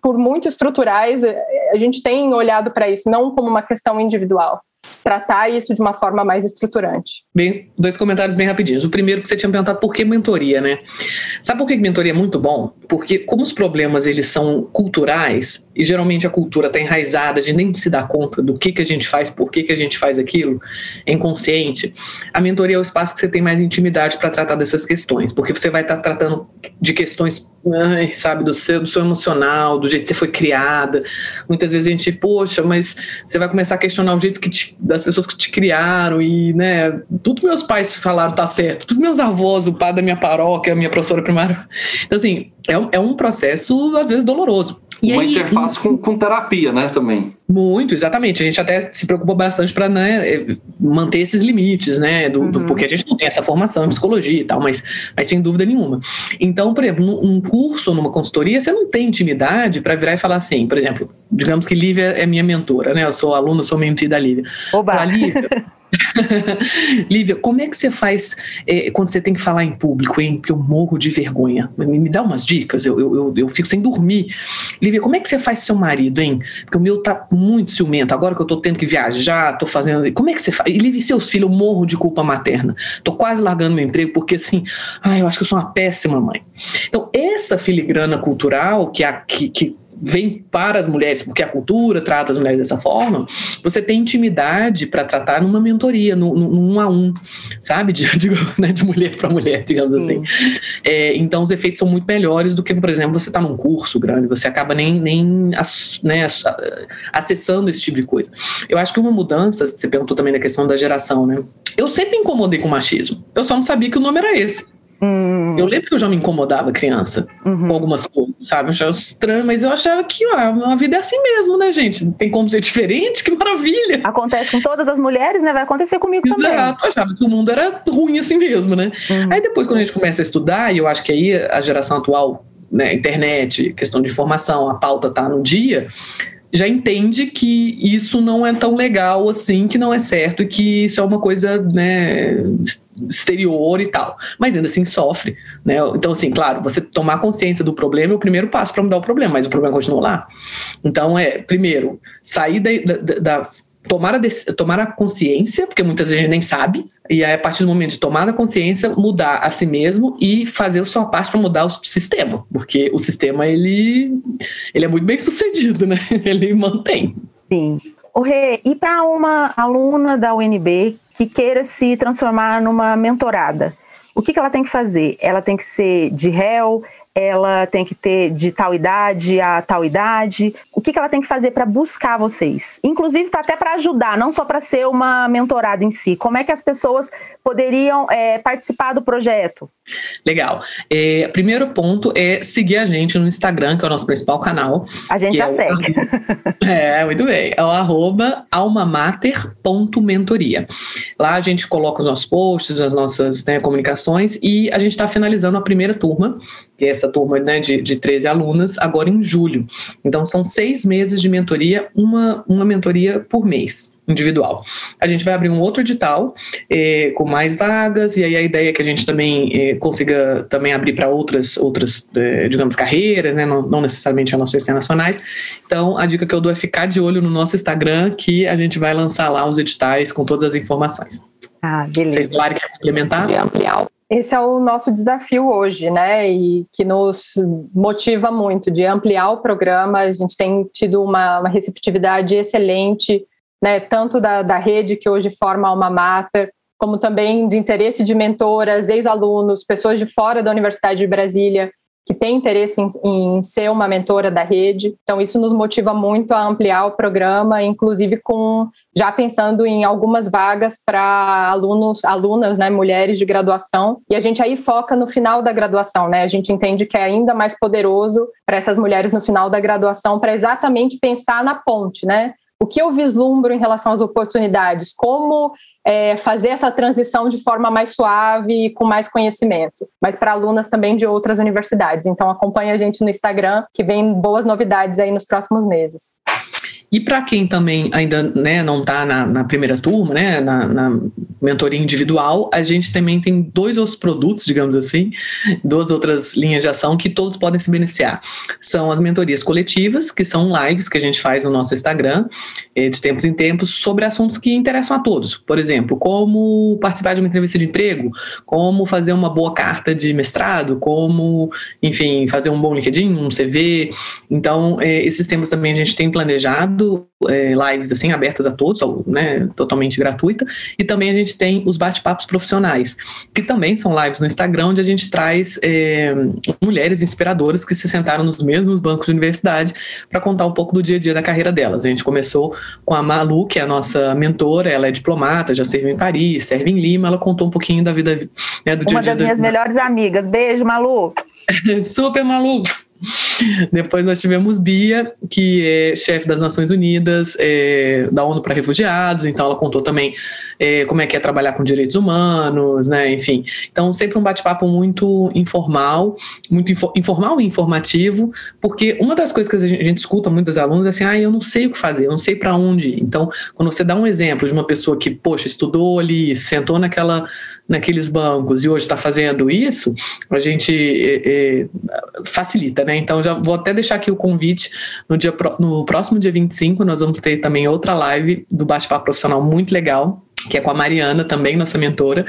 por muito estruturais, a gente tem olhado para isso, não como uma questão individual. Tratar isso de uma forma mais estruturante. Bem, dois comentários bem rapidinhos. O primeiro que você tinha perguntado por que mentoria, né? Sabe por que mentoria é muito bom? Porque como os problemas eles são culturais e geralmente a cultura está enraizada de nem se dar conta do que que a gente faz, por que que a gente faz aquilo, é inconsciente. A mentoria é o espaço que você tem mais intimidade para tratar dessas questões, porque você vai estar tá tratando de questões, ai, sabe, do seu, do seu emocional, do jeito que você foi criada. Muitas vezes a gente, poxa, mas você vai começar a questionar o jeito que te, das pessoas que te criaram e, né, tudo meus pais falaram tá certo, tudo meus avós, o pai da minha paróquia, a minha professora primária. Então, assim, é um, é um processo, às vezes, doloroso. E Uma aí, interface e... com, com terapia, né, também. Muito, exatamente. A gente até se preocupou bastante para né, manter esses limites, né? Do, uhum. do, porque a gente não tem essa formação em psicologia e tal, mas, mas sem dúvida nenhuma. Então, por exemplo, num curso ou numa consultoria, você não tem intimidade para virar e falar assim, por exemplo, digamos que Lívia é minha mentora, né? Eu sou aluna, sou mentira da Lívia. Oba! Lívia, Lívia, como é que você faz é, quando você tem que falar em público, hein? Porque eu morro de vergonha. Me, me dá umas dicas, eu, eu, eu, eu, fico sem dormir. Lívia, como é que você faz seu marido, hein? Porque o meu tá muito ciumento, agora que eu tô tendo que viajar, tô fazendo. Como é que você faz? E Lívia, seus filhos, eu morro de culpa materna. Tô quase largando meu emprego, porque assim, ai, eu acho que eu sou uma péssima mãe. Então, essa filigrana cultural que, a, que, que vem para as mulheres, porque a cultura trata as mulheres dessa forma, você tem intimidade para tratar numa mentoria, num, num um a um, sabe? De, de, né, de mulher para mulher, digamos assim. É, então, os efeitos são muito melhores do que, por exemplo, você está num curso grande, você acaba nem, nem né, acessando esse tipo de coisa. Eu acho que uma mudança, você perguntou também da questão da geração, né? Eu sempre me incomodei com machismo, eu só não sabia que o nome era esse. Hum. Eu lembro que eu já me incomodava criança uhum. com algumas coisas, sabe? Eu achava estranho, mas eu achava que ó, a vida é assim mesmo, né, gente? Não tem como ser diferente, que maravilha. Acontece com todas as mulheres, né? Vai acontecer comigo Exato, também. Exato, achava que o mundo era ruim assim mesmo, né? Uhum. Aí depois, quando a gente começa a estudar, e eu acho que aí a geração atual, né, internet, questão de informação, a pauta tá no dia, já entende que isso não é tão legal assim, que não é certo que isso é uma coisa, né, exterior e tal. Mas ainda assim sofre, né? Então, assim, claro, você tomar consciência do problema é o primeiro passo para mudar o problema, mas o problema continua lá. Então, é, primeiro, sair da, da, da tomar a, tomar a consciência, porque muitas vezes a gente nem sabe, e aí a partir do momento de tomar a consciência, mudar a si mesmo e fazer a sua parte para mudar o sistema, porque o sistema ele, ele é muito bem sucedido, né? Ele mantém. Sim. O Rê, e para uma aluna da UNB que queira se transformar numa mentorada, o que, que ela tem que fazer? Ela tem que ser de réu, ela tem que ter de tal idade a tal idade? O que, que ela tem que fazer para buscar vocês? Inclusive, tá até para ajudar, não só para ser uma mentorada em si. Como é que as pessoas poderiam é, participar do projeto? Legal. É, primeiro ponto é seguir a gente no Instagram, que é o nosso principal canal. A gente já é segue. O, é, muito bem. É o arroba almamater.mentoria. Lá a gente coloca os nossos posts, as nossas né, comunicações e a gente está finalizando a primeira turma, que é essa turma né, de, de 13 alunas, agora em julho. Então são seis meses de mentoria, uma, uma mentoria por mês individual. A gente vai abrir um outro edital eh, com mais vagas e aí a ideia é que a gente também eh, consiga também abrir para outras outras eh, digamos carreiras, né? não, não necessariamente relações internacionais. Então a dica que eu dou é ficar de olho no nosso Instagram que a gente vai lançar lá os editais com todas as informações. Ah, beleza. Vocês claro querem complementar? ampliar. Esse é o nosso desafio hoje, né? E que nos motiva muito de ampliar o programa. A gente tem tido uma, uma receptividade excelente né, tanto da, da rede que hoje forma a Mater, como também de interesse de mentoras, ex-alunos, pessoas de fora da Universidade de Brasília que têm interesse em, em, ser uma mentora da rede. Então, isso nos motiva muito a ampliar o programa, inclusive com já pensando em algumas vagas para alunos, alunas, né, mulheres de graduação. E a gente aí foca no final da graduação, né? A gente entende que é ainda mais poderoso para essas mulheres no final da graduação para exatamente pensar na ponte, né? o que eu vislumbro em relação às oportunidades, como é, fazer essa transição de forma mais suave e com mais conhecimento, mas para alunas também de outras universidades. Então acompanhe a gente no Instagram, que vem boas novidades aí nos próximos meses. E para quem também ainda né, não está na, na, primeira turma, né, na, na, mentoria individual, a gente também tem dois outros produtos, digamos assim, duas outras linhas de ação que todos podem se beneficiar. São as mentorias coletivas, que são lives que a gente faz no nosso Instagram, eh, de tempos em tempos, sobre assuntos que interessam a todos. Por exemplo, como participar de uma entrevista de emprego, como fazer uma boa carta de mestrado, como, enfim, fazer um bom LinkedIn, um CV. Então, eh, esses temas também a gente tem planejado é, lives assim abertas a todos, né, totalmente gratuita, e também a gente tem os bate-papos profissionais, que também são lives no Instagram, onde a gente traz é, mulheres inspiradoras que se sentaram nos mesmos bancos de universidade para contar um pouco do dia a dia da carreira delas. A gente começou com a Malu, que é a nossa mentora, ela é diplomata, já serviu em Paris, serve em Lima, ela contou um pouquinho da vida né, do Uma dia a dia. Uma das minhas da... melhores amigas. Beijo, Malu! Super, Malu! Depois nós tivemos Bia, que é chefe das Nações Unidas, é, da ONU para Refugiados, então ela contou também é, como é que é trabalhar com direitos humanos, né, enfim. Então sempre um bate-papo muito informal, muito info informal e informativo, porque uma das coisas que a gente, a gente escuta muitas alunas é assim, ah, eu não sei o que fazer, eu não sei para onde ir. Então, quando você dá um exemplo de uma pessoa que, poxa, estudou ali, sentou naquela naqueles bancos e hoje está fazendo isso, a gente é, é, facilita, né? Então já vou até deixar aqui o convite no dia no próximo dia 25, nós vamos ter também outra live do bate-papo profissional muito legal que é com a Mariana também, nossa mentora.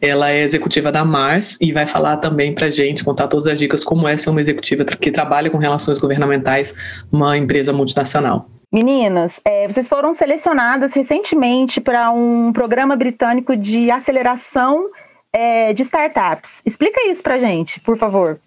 Ela é executiva da Mars e vai falar também para gente, contar todas as dicas como é ser uma executiva que trabalha com relações governamentais numa empresa multinacional. Meninas, é, vocês foram selecionadas recentemente para um programa britânico de aceleração é, de startups. Explica isso para gente, por favor.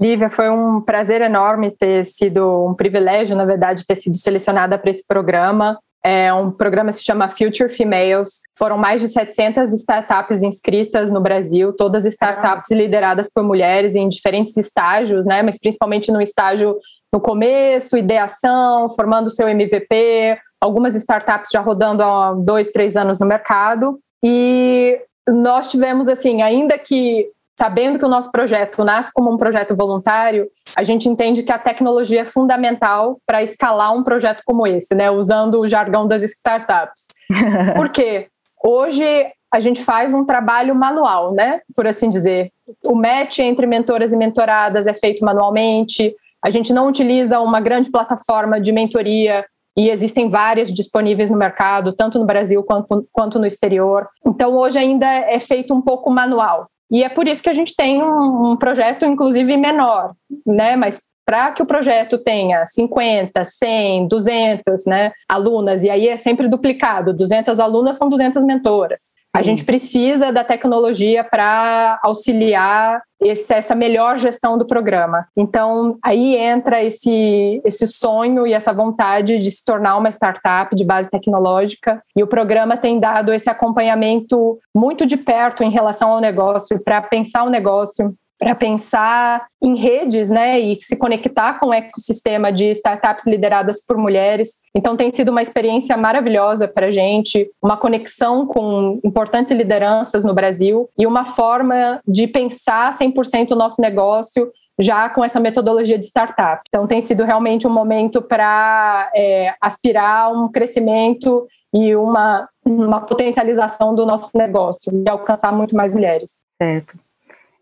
Lívia, foi um prazer enorme ter sido, um privilégio, na verdade, ter sido selecionada para esse programa. É um programa que se chama Future Females. Foram mais de 700 startups inscritas no Brasil, todas startups lideradas por mulheres em diferentes estágios, né? Mas principalmente no estágio no começo, ideação, formando o seu MVP, algumas startups já rodando há dois, três anos no mercado. E nós tivemos, assim, ainda que sabendo que o nosso projeto nasce como um projeto voluntário, a gente entende que a tecnologia é fundamental para escalar um projeto como esse, né? Usando o jargão das startups. Por quê? Hoje a gente faz um trabalho manual, né? Por assim dizer. O match entre mentoras e mentoradas é feito manualmente, a gente não utiliza uma grande plataforma de mentoria e existem várias disponíveis no mercado, tanto no Brasil quanto, quanto no exterior. Então, hoje ainda é feito um pouco manual. E é por isso que a gente tem um, um projeto, inclusive, menor, né? Mas para que o projeto tenha 50, 100, 200 né, alunas, e aí é sempre duplicado, 200 alunas são 200 mentoras. A gente precisa da tecnologia para auxiliar esse, essa melhor gestão do programa. Então, aí entra esse, esse sonho e essa vontade de se tornar uma startup de base tecnológica. E o programa tem dado esse acompanhamento muito de perto em relação ao negócio, para pensar o negócio, para pensar em redes, né, e se conectar com o ecossistema de startups lideradas por mulheres. Então tem sido uma experiência maravilhosa para a gente, uma conexão com importantes lideranças no Brasil e uma forma de pensar 100% o nosso negócio já com essa metodologia de startup. Então tem sido realmente um momento para é, aspirar um crescimento e uma, uma potencialização do nosso negócio e alcançar muito mais mulheres. Certo.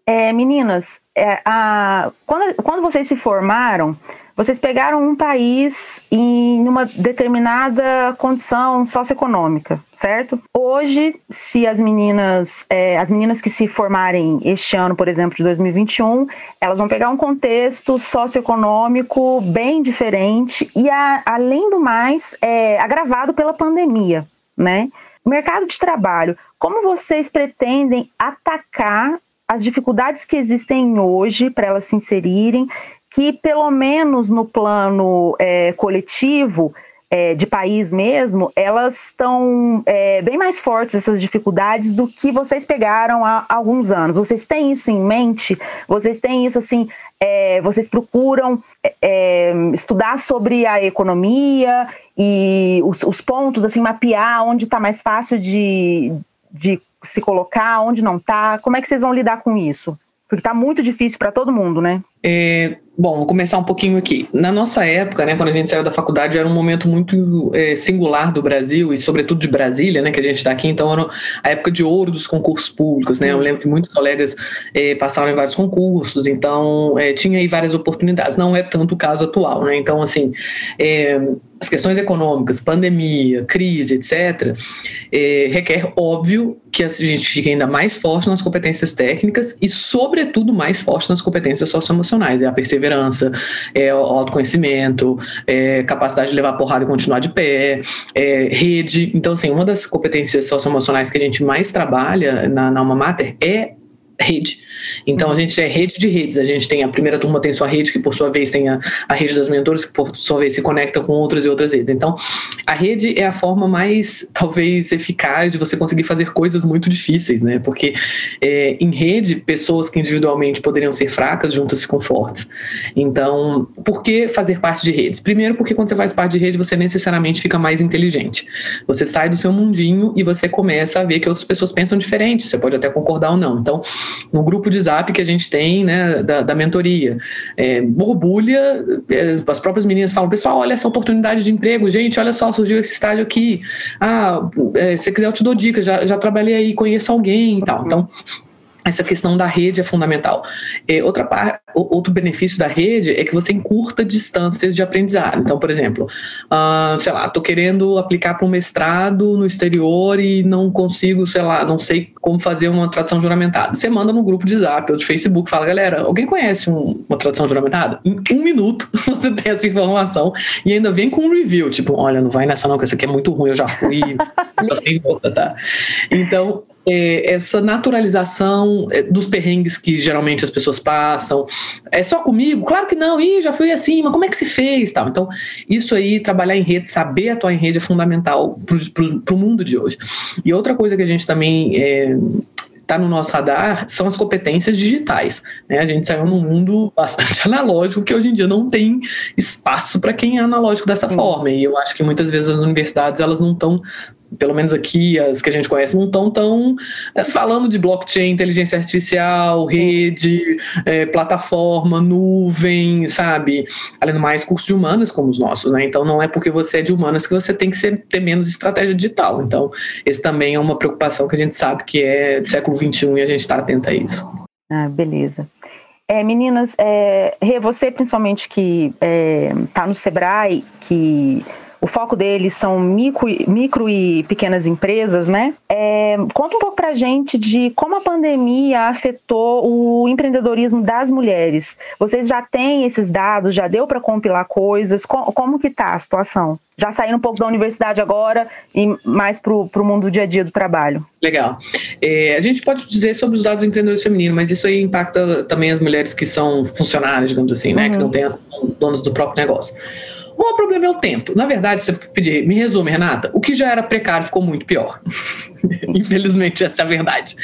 É, meninas, é, a, quando, quando vocês se formaram, vocês pegaram um país em uma determinada condição socioeconômica, certo? Hoje, se as meninas, é, as meninas que se formarem este ano, por exemplo, de 2021, elas vão pegar um contexto socioeconômico bem diferente e, a, além do mais, é, agravado pela pandemia, né? Mercado de trabalho, como vocês pretendem atacar as dificuldades que existem hoje para elas se inserirem, que pelo menos no plano é, coletivo, é, de país mesmo, elas estão é, bem mais fortes, essas dificuldades, do que vocês pegaram há, alguns anos. Vocês têm isso em mente? Vocês têm isso assim? É, vocês procuram é, estudar sobre a economia e os, os pontos, assim, mapear onde está mais fácil de, de se colocar, onde não está? Como é que vocês vão lidar com isso? Porque está muito difícil para todo mundo, né? É, bom, vou começar um pouquinho aqui. Na nossa época, né, quando a gente saiu da faculdade, era um momento muito é, singular do Brasil e, sobretudo, de Brasília, né, que a gente está aqui. Então, era a época de ouro dos concursos públicos, né? Eu lembro que muitos colegas é, passaram em vários concursos, então é, tinha aí várias oportunidades. Não é tanto o caso atual, né? Então, assim, é, as questões econômicas, pandemia, crise, etc., é, requer, óbvio, que a gente fique ainda mais forte nas competências técnicas e, sobretudo, mais forte nas competências socioemocionais. É a perseverança, é o autoconhecimento, é capacidade de levar porrada e continuar de pé, é rede. Então, assim, uma das competências socioemocionais que a gente mais trabalha na, na Alma Mater é rede. Então, a uhum. gente é rede de redes. A gente tem a primeira turma tem sua rede, que por sua vez tem a, a rede das mentoras, que por sua vez se conecta com outras e outras redes. Então, a rede é a forma mais, talvez, eficaz de você conseguir fazer coisas muito difíceis, né? Porque é, em rede, pessoas que individualmente poderiam ser fracas, juntas ficam fortes. Então, por que fazer parte de redes? Primeiro, porque quando você faz parte de rede, você necessariamente fica mais inteligente. Você sai do seu mundinho e você começa a ver que outras pessoas pensam diferente. Você pode até concordar ou não. Então, no grupo de WhatsApp que a gente tem né, da, da mentoria. É, borbulha, é, as próprias meninas falam, pessoal, olha essa oportunidade de emprego, gente, olha só, surgiu esse estágio aqui. Ah, é, se quiser eu te dou dicas, já, já trabalhei aí, conheço alguém e tal. Então, essa questão da rede é fundamental. É, outra parte, outro benefício da rede é que você encurta distâncias de aprendizado. Então, por exemplo, uh, sei lá, estou querendo aplicar para um mestrado no exterior e não consigo, sei lá, não sei como fazer uma tradução juramentada. Você manda no grupo de Zap ou de Facebook, fala, galera, alguém conhece um, uma tradução juramentada? Em um minuto você tem essa informação e ainda vem com um review, tipo, olha, não vai nessa não, que essa aqui é muito ruim, eu já fui, eu sei tá? Então, é, essa naturalização é, dos perrengues que geralmente as pessoas passam. É só comigo? Claro que não, Ih, já fui assim, mas como é que se fez? Tal. Então, isso aí, trabalhar em rede, saber atuar em rede é fundamental para o mundo de hoje. E outra coisa que a gente também é, está no nosso radar são as competências digitais. Né? A gente saiu num mundo bastante analógico que hoje em dia não tem espaço para quem é analógico dessa forma. E eu acho que muitas vezes as universidades elas não estão pelo menos aqui, as que a gente conhece, não estão tão é, falando de blockchain, inteligência artificial, rede, é, plataforma, nuvem, sabe? Além do mais, cursos de humanas como os nossos, né? Então, não é porque você é de humanas que você tem que ser, ter menos estratégia digital. Então, esse também é uma preocupação que a gente sabe que é do século XXI e a gente está atento a isso. Ah, beleza. É, meninas, é, você principalmente que está é, no Sebrae, que o foco deles são micro, micro e pequenas empresas, né? É, conta um pouco pra gente de como a pandemia afetou o empreendedorismo das mulheres. Vocês já têm esses dados, já deu para compilar coisas? Como, como que tá a situação? já saindo um pouco da universidade agora e mais para o mundo do dia a dia do trabalho. Legal. É, a gente pode dizer sobre os dados do empreendedorismo feminino, mas isso aí impacta também as mulheres que são funcionárias, digamos assim, né? Uhum. Que não têm donos do próprio negócio. O maior problema é o tempo. Na verdade, você pedir, me resume, Renata, o que já era precário ficou muito pior. Infelizmente, essa é a verdade.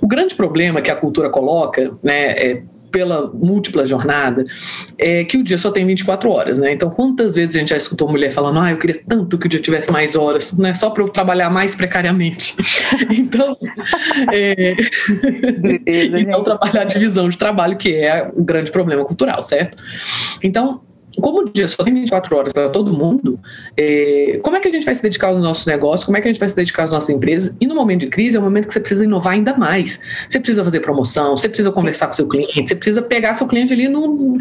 O grande problema que a cultura coloca, né, é, pela múltipla jornada, é que o dia só tem 24 horas, né? Então, quantas vezes a gente já escutou mulher falando, ah, eu queria tanto que o dia tivesse mais horas, né? Só para eu trabalhar mais precariamente. então, é... então, trabalhar a divisão de trabalho, que é o grande problema cultural, certo? Então, como o dia só tem 24 horas para todo mundo, é, como é que a gente vai se dedicar ao nosso negócio? Como é que a gente vai se dedicar às nossas empresas? E no momento de crise é o momento que você precisa inovar ainda mais. Você precisa fazer promoção, você precisa conversar com seu cliente, você precisa pegar seu cliente ali no,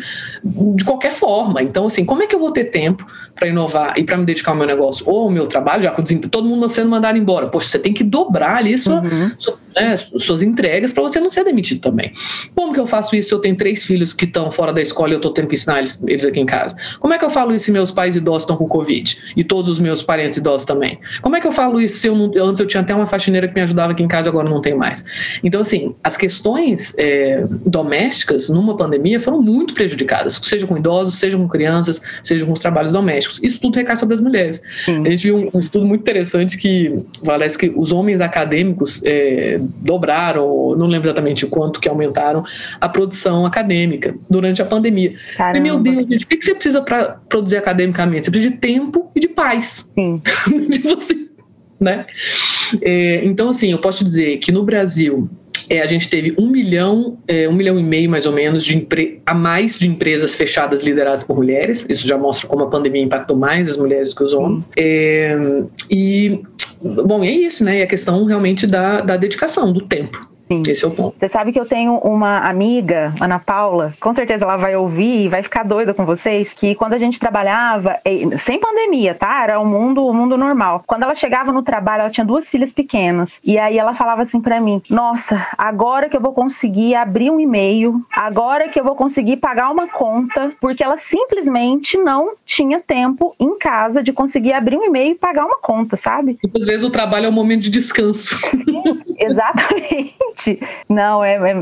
de qualquer forma. Então, assim, como é que eu vou ter tempo para inovar e para me dedicar ao meu negócio ou ao meu trabalho, já que todo mundo sendo mandado embora? Poxa, você tem que dobrar ali sua, uhum. sua, né, suas entregas para você não ser demitido também. Como que eu faço isso se eu tenho três filhos que estão fora da escola e eu estou tendo que ensinar eles, eles aqui em casa? Como é que eu falo isso se meus pais idosos estão com Covid? E todos os meus parentes idosos também? Como é que eu falo isso se eu, não, antes eu tinha até uma faxineira que me ajudava aqui em casa, agora não tem mais? Então, assim, as questões é, domésticas numa pandemia foram muito prejudicadas, seja com idosos, seja com crianças, seja com os trabalhos domésticos. Isso tudo recai sobre as mulheres. Sim. A gente viu um, um, estudo muito interessante que parece que os homens acadêmicos é, dobraram, não lembro exatamente o quanto que aumentaram a produção acadêmica durante a pandemia. Caramba. E, meu Deus, gente, o que, que você precisa para produzir academicamente? Você precisa de tempo e de paz. Sim. de você, né? É, então, assim, eu posso te dizer que no Brasil é, a gente teve um milhão, é, um milhão e meio mais ou menos de a mais de empresas fechadas lideradas por mulheres. Isso já mostra como a pandemia impactou mais as mulheres que os homens. É, e bom, é isso, né? É a questão realmente da, da dedicação, do tempo. Sim. Esse é o ponto. Você sabe que eu tenho uma amiga, Ana Paula, com certeza ela vai ouvir e vai ficar doida com vocês, que quando a gente trabalhava, sem pandemia, tá? Era o um mundo, um mundo normal. Quando ela chegava no trabalho, ela tinha duas filhas pequenas. E aí ela falava assim para mim: Nossa, agora que eu vou conseguir abrir um e-mail, agora que eu vou conseguir pagar uma conta, porque ela simplesmente não tinha tempo em casa de conseguir abrir um e-mail e pagar uma conta, sabe? Às vezes o trabalho é um momento de descanso. Sim, exatamente Não, é, é,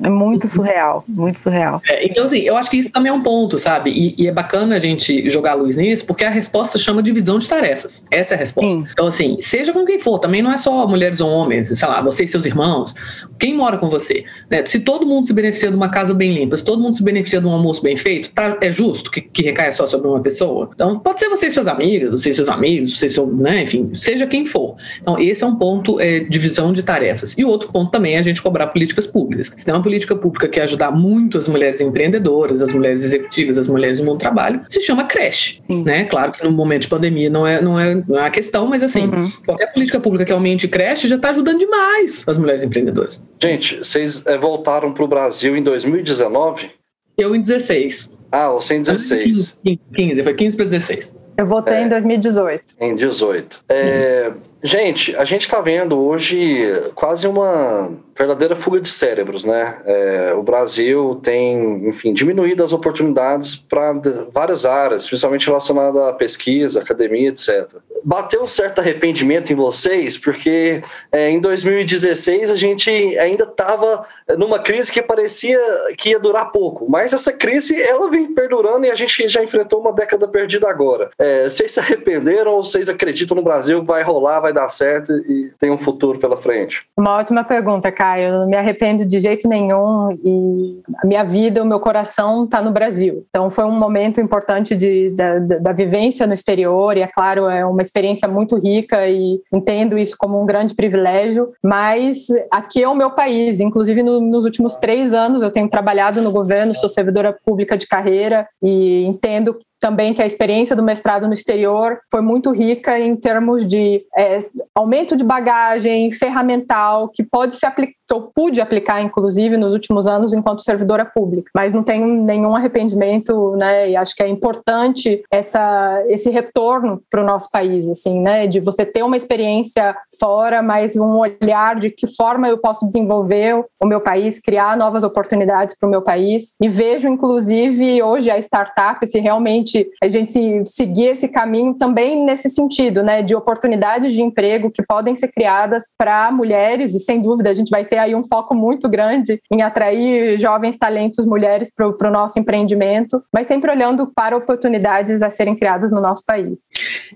é muito surreal, muito surreal. É, então, assim, eu acho que isso também é um ponto, sabe? E, e, é bacana a gente jogar luz nisso, porque a resposta chama divisão de tarefas. Essa é a resposta. Sim. Então, assim, seja com quem for, também não é só mulheres ou homens, sei lá, você e seus irmãos, quem mora com você. Né? Se todo mundo se beneficia de uma casa bem limpa, se todo mundo se beneficia de um almoço bem feito, tá, é justo que, que recaia só sobre uma pessoa? Então, pode ser você e seus amigos, você e seus amigos, você e seu, né? enfim, seja quem for. Então, esse é um ponto, é, divisão de tarefas. E o outro ponto também é a gente cobrar políticas públicas. Se tem uma política pública que ajudar muito as mulheres empreendedoras, as mulheres executivas, as mulheres do mundo do trabalho, se chama creche, Sim. né? Claro que no momento de pandemia não é, não é, não é a questão, mas assim, uhum. qualquer política pública que aumente creche já está ajudando demais as mulheres empreendedoras. Gente, vocês é, voltaram para o Brasil em 2019? Eu em 16. Ah, você em 16. 15, 15 foi 15 para 16. Eu voltei é, em 2018. Em 18. É, uhum. Gente, a gente está vendo hoje quase uma verdadeira fuga de cérebros, né? É, o Brasil tem, enfim, diminuído as oportunidades para várias áreas, principalmente relacionada à pesquisa, academia, etc. Bateu um certo arrependimento em vocês, porque é, em 2016 a gente ainda estava numa crise que parecia que ia durar pouco, mas essa crise ela vem perdurando e a gente já enfrentou uma década perdida agora. É, vocês se arrependeram ou vocês acreditam no Brasil vai rolar, vai dar certo e tem um futuro pela frente? Uma ótima pergunta, Caio. Eu não me arrependo de jeito nenhum e a minha vida, o meu coração está no Brasil. Então foi um momento importante de, da, da vivência no exterior e, é claro, é uma experiência muito rica e entendo isso como um grande privilégio, mas aqui é o meu país. Inclusive, no, nos últimos três anos, eu tenho trabalhado no governo, sou servidora pública de carreira e entendo também que a experiência do mestrado no exterior foi muito rica em termos de é, aumento de bagagem ferramental que pode se aplicar eu pude aplicar, inclusive, nos últimos anos enquanto servidora pública. Mas não tenho nenhum arrependimento, né? E acho que é importante essa, esse retorno para o nosso país, assim, né? De você ter uma experiência fora, mas um olhar de que forma eu posso desenvolver o meu país, criar novas oportunidades para o meu país. E vejo, inclusive, hoje a startup, se realmente a gente se, seguir esse caminho também nesse sentido, né? De oportunidades de emprego que podem ser criadas para mulheres, e sem dúvida a gente vai ter aí um foco muito grande em atrair jovens talentos mulheres para o nosso empreendimento, mas sempre olhando para oportunidades a serem criadas no nosso país.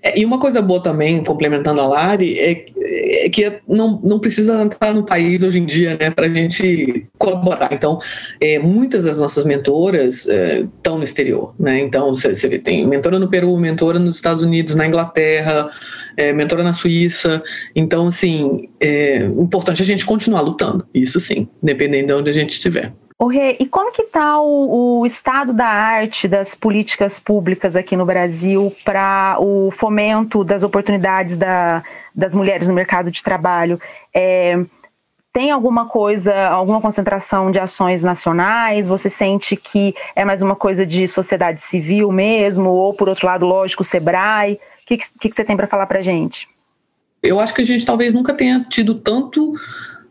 É, e uma coisa boa também, complementando a Lari, é, é que não, não precisa entrar no país hoje em dia né, para a gente colaborar. Então, é, muitas das nossas mentoras estão é, no exterior. Né? Então, você tem mentora no Peru, mentora nos Estados Unidos, na Inglaterra, é, mentora na Suíça. Então, assim, é importante a gente continuar lutando, isso sim, dependendo de onde a gente estiver. O Rê, e como que está o, o, estado da arte das políticas públicas aqui no Brasil para o fomento das oportunidades da, das mulheres no mercado de trabalho? É, tem alguma coisa, alguma concentração de ações nacionais? Você sente que é mais uma coisa de sociedade civil mesmo? Ou, por outro lado, lógico, o SEBRAE? O que, que, que você tem para falar para gente? Eu acho que a gente talvez nunca tenha tido tanto,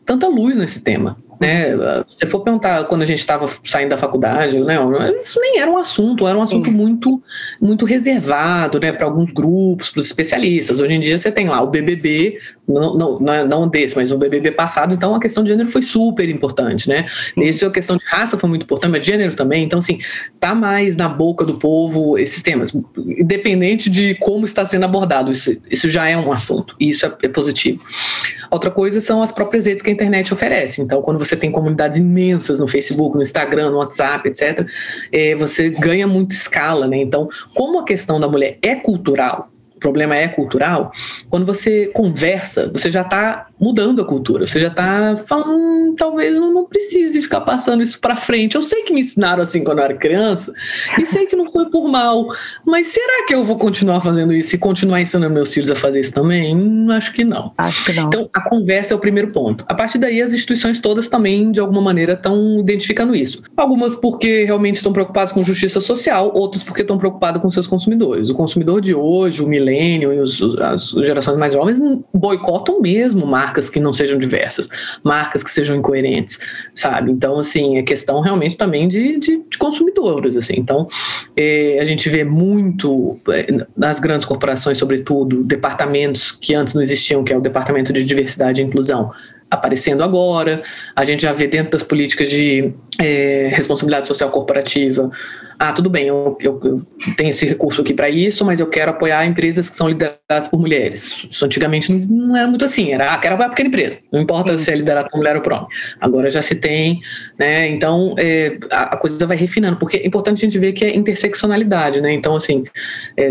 tanta luz nesse tema. Né? Se for perguntar quando a gente estava saindo da faculdade, né, isso nem era um assunto, era um assunto muito, muito reservado né, para alguns grupos, para os especialistas. Hoje em dia você tem lá o BBB, não, não, é, não desse, mas o BBB passado, então a questão de gênero foi super importante, né? Isso a questão de raça foi muito importante, mas gênero também. Então, assim, tá mais na boca do povo esses temas, independente de como está sendo abordado. Isso, isso já é um assunto, e isso é, é positivo. Outra coisa são as próprias redes que a internet oferece. Então, quando você tem comunidades imensas no Facebook, no Instagram, no WhatsApp, etc., é, você ganha muito escala, né? Então, como a questão da mulher é cultural, problema é cultural, quando você conversa, você já está mudando a cultura. Você já está falando, hum, talvez eu não precise ficar passando isso para frente. Eu sei que me ensinaram assim quando eu era criança e sei que não foi por mal, mas será que eu vou continuar fazendo isso e continuar ensinando meus filhos a fazer isso também? Hum, acho que não. Acho que não. Então, a conversa é o primeiro ponto. A partir daí, as instituições todas também, de alguma maneira, estão identificando isso. Algumas porque realmente estão preocupadas com justiça social, outras porque estão preocupadas com seus consumidores. O consumidor de hoje, o milênio e os, as gerações mais jovens boicotam mesmo marcas que não sejam diversas, marcas que sejam incoerentes, sabe? Então, assim, é questão realmente também de, de, de consumidores, assim. Então, é, a gente vê muito é, nas grandes corporações, sobretudo, departamentos que antes não existiam, que é o Departamento de Diversidade e Inclusão, aparecendo agora. A gente já vê dentro das políticas de é, responsabilidade social corporativa ah, tudo bem, eu, eu, eu tenho esse recurso aqui para isso, mas eu quero apoiar empresas que são lideradas por mulheres. Isso antigamente não, era muito assim, era, ah, quero apoiar a pequena empresa, não importa se é liderada por mulher ou por homem. Agora já se tem, né, então é, a, a, coisa vai refinando, porque é importante a gente ver que é interseccionalidade, né, então assim, é,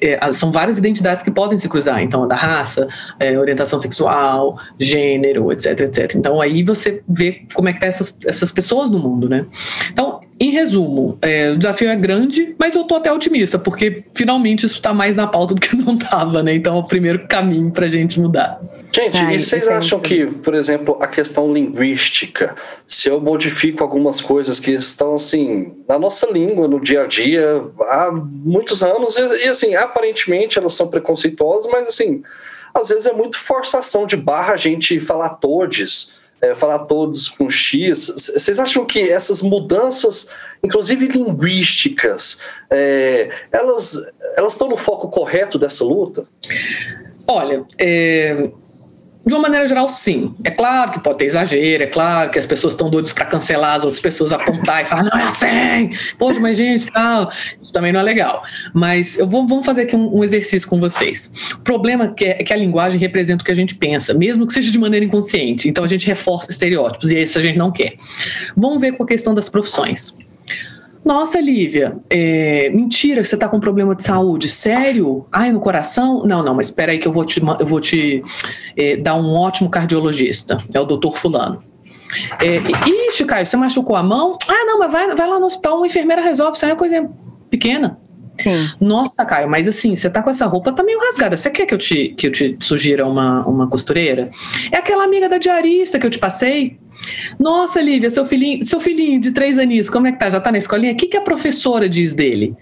é, são várias identidades que podem se cruzar, então a da raça, é, orientação sexual, gênero, etc, etc. Então aí você vê como é que tá essas, essas pessoas no mundo, né. Então, em resumo, é, o desafio é grande, mas eu tô até otimista, porque finalmente isso está mais na pauta do que não estava, né? Então é o primeiro caminho para a gente mudar. Gente, e vocês acham que, por exemplo, a questão linguística, se eu modifico algumas coisas que estão assim na nossa língua, no dia a dia, há muitos anos, e, e assim, aparentemente elas são preconceituosas, mas assim, às vezes é muito forçação de barra a gente falar todes é, falar todos com X. Vocês acham que essas mudanças, inclusive linguísticas, é, elas elas estão no foco correto dessa luta? Olha, é, de uma maneira geral, sim. É claro que pode ter exagero, é claro que as pessoas estão doidas para cancelar as outras pessoas, apontar e falar, não é assim, poxa, mas gente, tal. Isso também não é legal. Mas eu vou vamos fazer aqui um, um exercício com vocês. O problema é que, é que a linguagem representa o que a gente pensa, mesmo que seja de maneira inconsciente. Então a gente reforça estereótipos e isso a gente não quer. Vamos ver com a questão das profissões. Nossa, Lívia, é, mentira que você está com problema de saúde. Sério? Ai, no coração? Não, não, mas espera aí que eu vou te, eu vou te é, dar um ótimo cardiologista. É o doutor fulano. É, Ixi, Caio, você machucou a mão? Ah, não, mas vai, vai lá no hospital, uma enfermeira resolve. Isso é uma coisa pequena. Sim. Nossa, Caio, mas assim, você tá com essa roupa, tá meio rasgada. Você quer que eu te, que eu te sugira uma, uma costureira? É aquela amiga da diarista que eu te passei. Nossa, Lívia, seu filhinho, seu filhinho de três aninhos, como é que tá? Já tá na escolinha? O que, que a professora diz dele?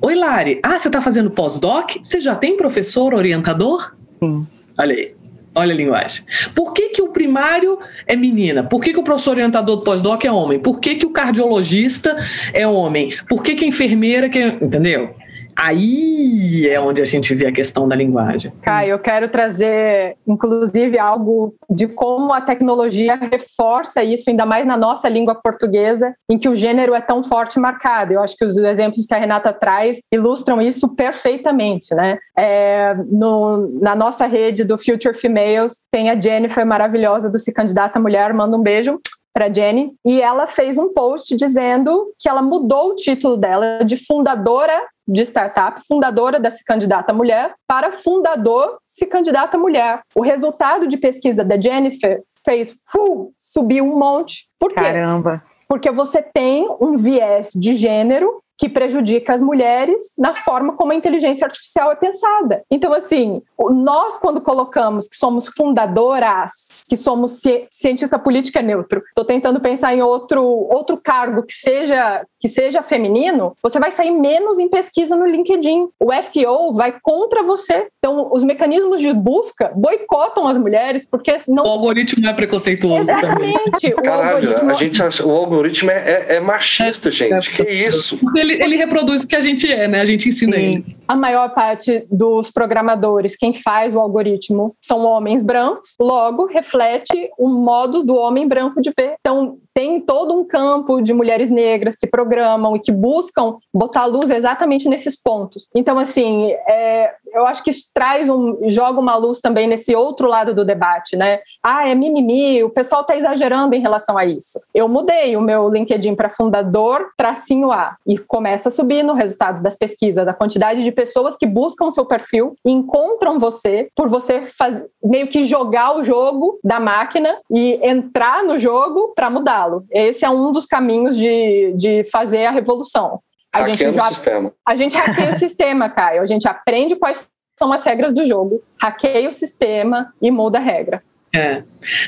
Oi, Lari. Ah, você tá fazendo pós-doc? Você já tem professor orientador? Sim. Olha aí. Olha a linguagem. Por que, que o primário é menina? Por que, que o professor orientador do pós-doc é homem? Por que, que o cardiologista é homem? Por que, que a enfermeira que é... Entendeu? Aí é onde a gente vê a questão da linguagem. Caio, eu quero trazer, inclusive, algo de como a tecnologia reforça isso, ainda mais na nossa língua portuguesa, em que o gênero é tão forte marcado. Eu acho que os exemplos que a Renata traz ilustram isso perfeitamente, né? É, no, na nossa rede do Future Females, tem a Jennifer maravilhosa do Se Candidata Mulher, manda um beijo para Jenny, e ela fez um post dizendo que ela mudou o título dela de fundadora de startup, fundadora da Se Candidata Mulher, para fundador Se Candidata Mulher. O resultado de pesquisa da Jennifer fez full, subiu um monte. Por quê? Caramba. Porque você tem um viés de gênero que prejudica as mulheres na forma como a inteligência artificial é pensada. Então, assim, nós, quando colocamos que somos fundadoras, que somos cientista política neutro, estou tentando pensar em outro, outro cargo que seja, que seja feminino, você vai sair menos em pesquisa no LinkedIn. O SEO vai contra você. Então, os mecanismos de busca boicotam as mulheres porque não. O algoritmo é preconceituoso. Exatamente. Também. Caralho, algoritmo... a gente acha, o algoritmo é, é, é machista, é, gente. que isso? Porque ele, ele reproduz o que a gente é, né? A gente ensina Sim. ele. A maior parte dos programadores, quem faz o algoritmo, são homens brancos, logo reflete o modo do homem branco de ver. Então, tem todo um campo de mulheres negras que programam e que buscam botar luz exatamente nesses pontos. Então, assim, é, eu acho que isso traz um, joga uma luz também nesse outro lado do debate, né? Ah, é mimimi, o pessoal está exagerando em relação a isso. Eu mudei o meu LinkedIn para fundador tracinho A e começa a subir no resultado das pesquisas a quantidade de pessoas que buscam seu perfil encontram você por você faz, meio que jogar o jogo da máquina e entrar no jogo para mudá-lo. Esse é um dos caminhos de, de fazer a revolução. A gente, já, o sistema. a gente hackeia o sistema, Caio. A gente aprende quais são as regras do jogo, hackeia o sistema e muda a regra. É.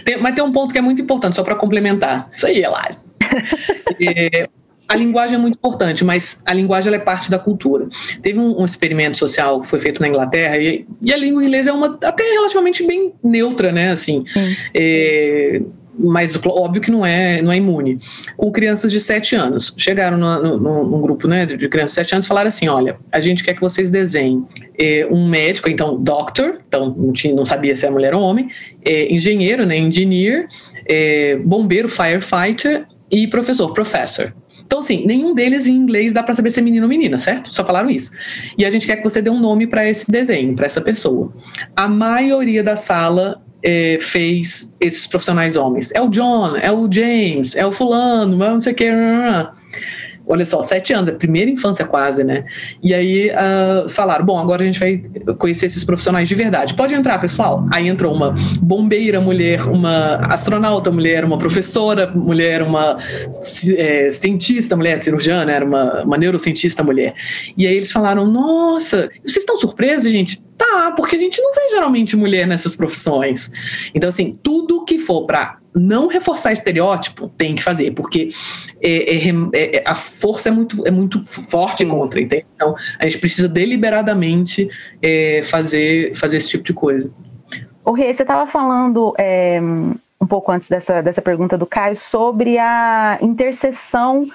Tem, mas tem um ponto que é muito importante, só para complementar. Isso aí, Elari. é, a linguagem é muito importante, mas a linguagem é parte da cultura. Teve um, um, experimento social que foi feito na Inglaterra e, e, a língua inglesa é uma até relativamente bem neutra, né? Assim, é, mas óbvio que não é, não é imune, com crianças de 7 anos. Chegaram no, no, num grupo né, de crianças de 7 anos e falaram assim: olha, a gente quer que vocês desenhem é, um médico, então doctor, então não, tinha, não sabia se era mulher ou homem, é, engenheiro, né, engineer, é, bombeiro, firefighter e professor, professor. Então, assim, nenhum deles em inglês dá para saber se é menino ou menina, certo? Só falaram isso. E a gente quer que você dê um nome para esse desenho, para essa pessoa. A maioria da sala é, fez esses profissionais homens. É o John, é o James, é o fulano, não sei o que. Olha só, sete anos, é primeira infância quase, né? E aí uh, falaram: bom, agora a gente vai conhecer esses profissionais de verdade. Pode entrar, pessoal. Aí entrou uma bombeira mulher, uma astronauta mulher, uma professora mulher, uma é, cientista mulher, cirurgiã, né? Era uma, uma neurocientista mulher. E aí eles falaram: nossa, vocês estão surpresos, gente? Tá, porque a gente não vê geralmente mulher nessas profissões. Então, assim, tudo que for para não reforçar estereótipo tem que fazer, porque é, é, é, é a força é muito, é muito forte contra, entende? Então, a gente precisa deliberadamente é, fazer, fazer esse tipo de coisa. O Rê, você estava falando é, um pouco antes dessa, dessa pergunta do Caio sobre a interseção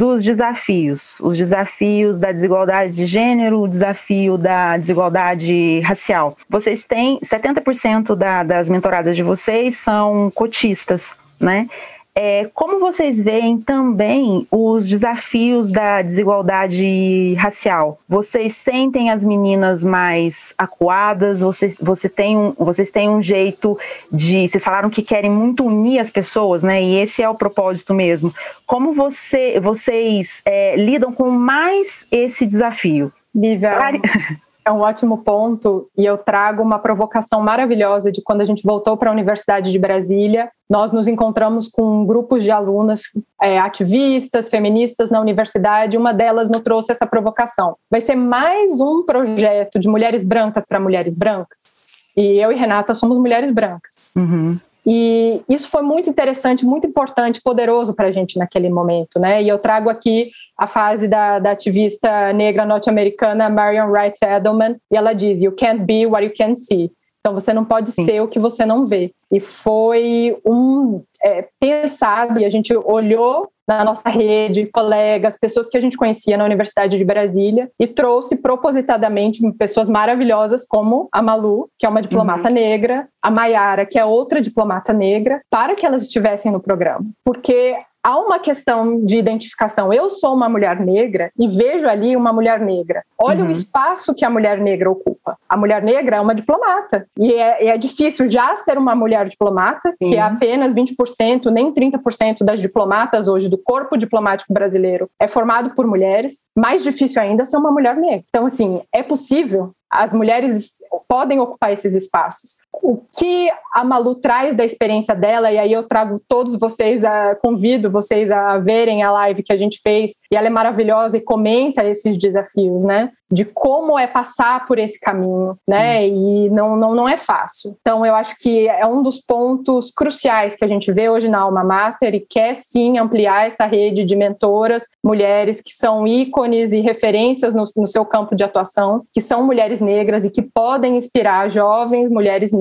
dos desafios, os desafios da desigualdade de gênero, o desafio da desigualdade racial. Vocês têm 70% da, das mentoradas de vocês são cotistas, né? É, como vocês veem também os desafios da desigualdade racial? Vocês sentem as meninas mais acuadas? Vocês, você tem um, vocês têm um jeito de. Vocês falaram que querem muito unir as pessoas, né? E esse é o propósito mesmo. Como você, vocês é, lidam com mais esse desafio? Lívia, é um ótimo ponto e eu trago uma provocação maravilhosa de quando a gente voltou para a Universidade de Brasília. Nós nos encontramos com grupos de alunas é, ativistas, feministas na universidade. Uma delas nos trouxe essa provocação. Vai ser mais um projeto de mulheres brancas para mulheres brancas. E eu e Renata somos mulheres brancas. Uhum. E isso foi muito interessante, muito importante, poderoso para a gente naquele momento, né? E eu trago aqui a fase da, da ativista negra norte-americana Marion Wright Edelman, e ela diz: You can't be what you can't see. Então você não pode Sim. ser o que você não vê. E foi um é, pensado, e a gente olhou na nossa rede, colegas, pessoas que a gente conhecia na Universidade de Brasília e trouxe propositadamente pessoas maravilhosas como a Malu, que é uma diplomata uhum. negra, a Maiara, que é outra diplomata negra, para que elas estivessem no programa. Porque há uma questão de identificação. Eu sou uma mulher negra e vejo ali uma mulher negra. Olha uhum. o espaço que a mulher negra ocupa. A mulher negra é uma diplomata. E é, é difícil já ser uma mulher diplomata, Sim. que é apenas 20%, nem 30% das diplomatas hoje do corpo diplomático brasileiro é formado por mulheres. Mais difícil ainda ser uma mulher negra. Então, assim, é possível as mulheres podem ocupar esses espaços. O que a Malu traz da experiência dela, e aí eu trago todos vocês, a, convido vocês a verem a live que a gente fez, e ela é maravilhosa e comenta esses desafios, né? de como é passar por esse caminho, né? Hum. E não, não, não é fácil. Então, eu acho que é um dos pontos cruciais que a gente vê hoje na Alma Mater e quer sim ampliar essa rede de mentoras, mulheres que são ícones e referências no, no seu campo de atuação, que são mulheres negras e que podem inspirar jovens mulheres negras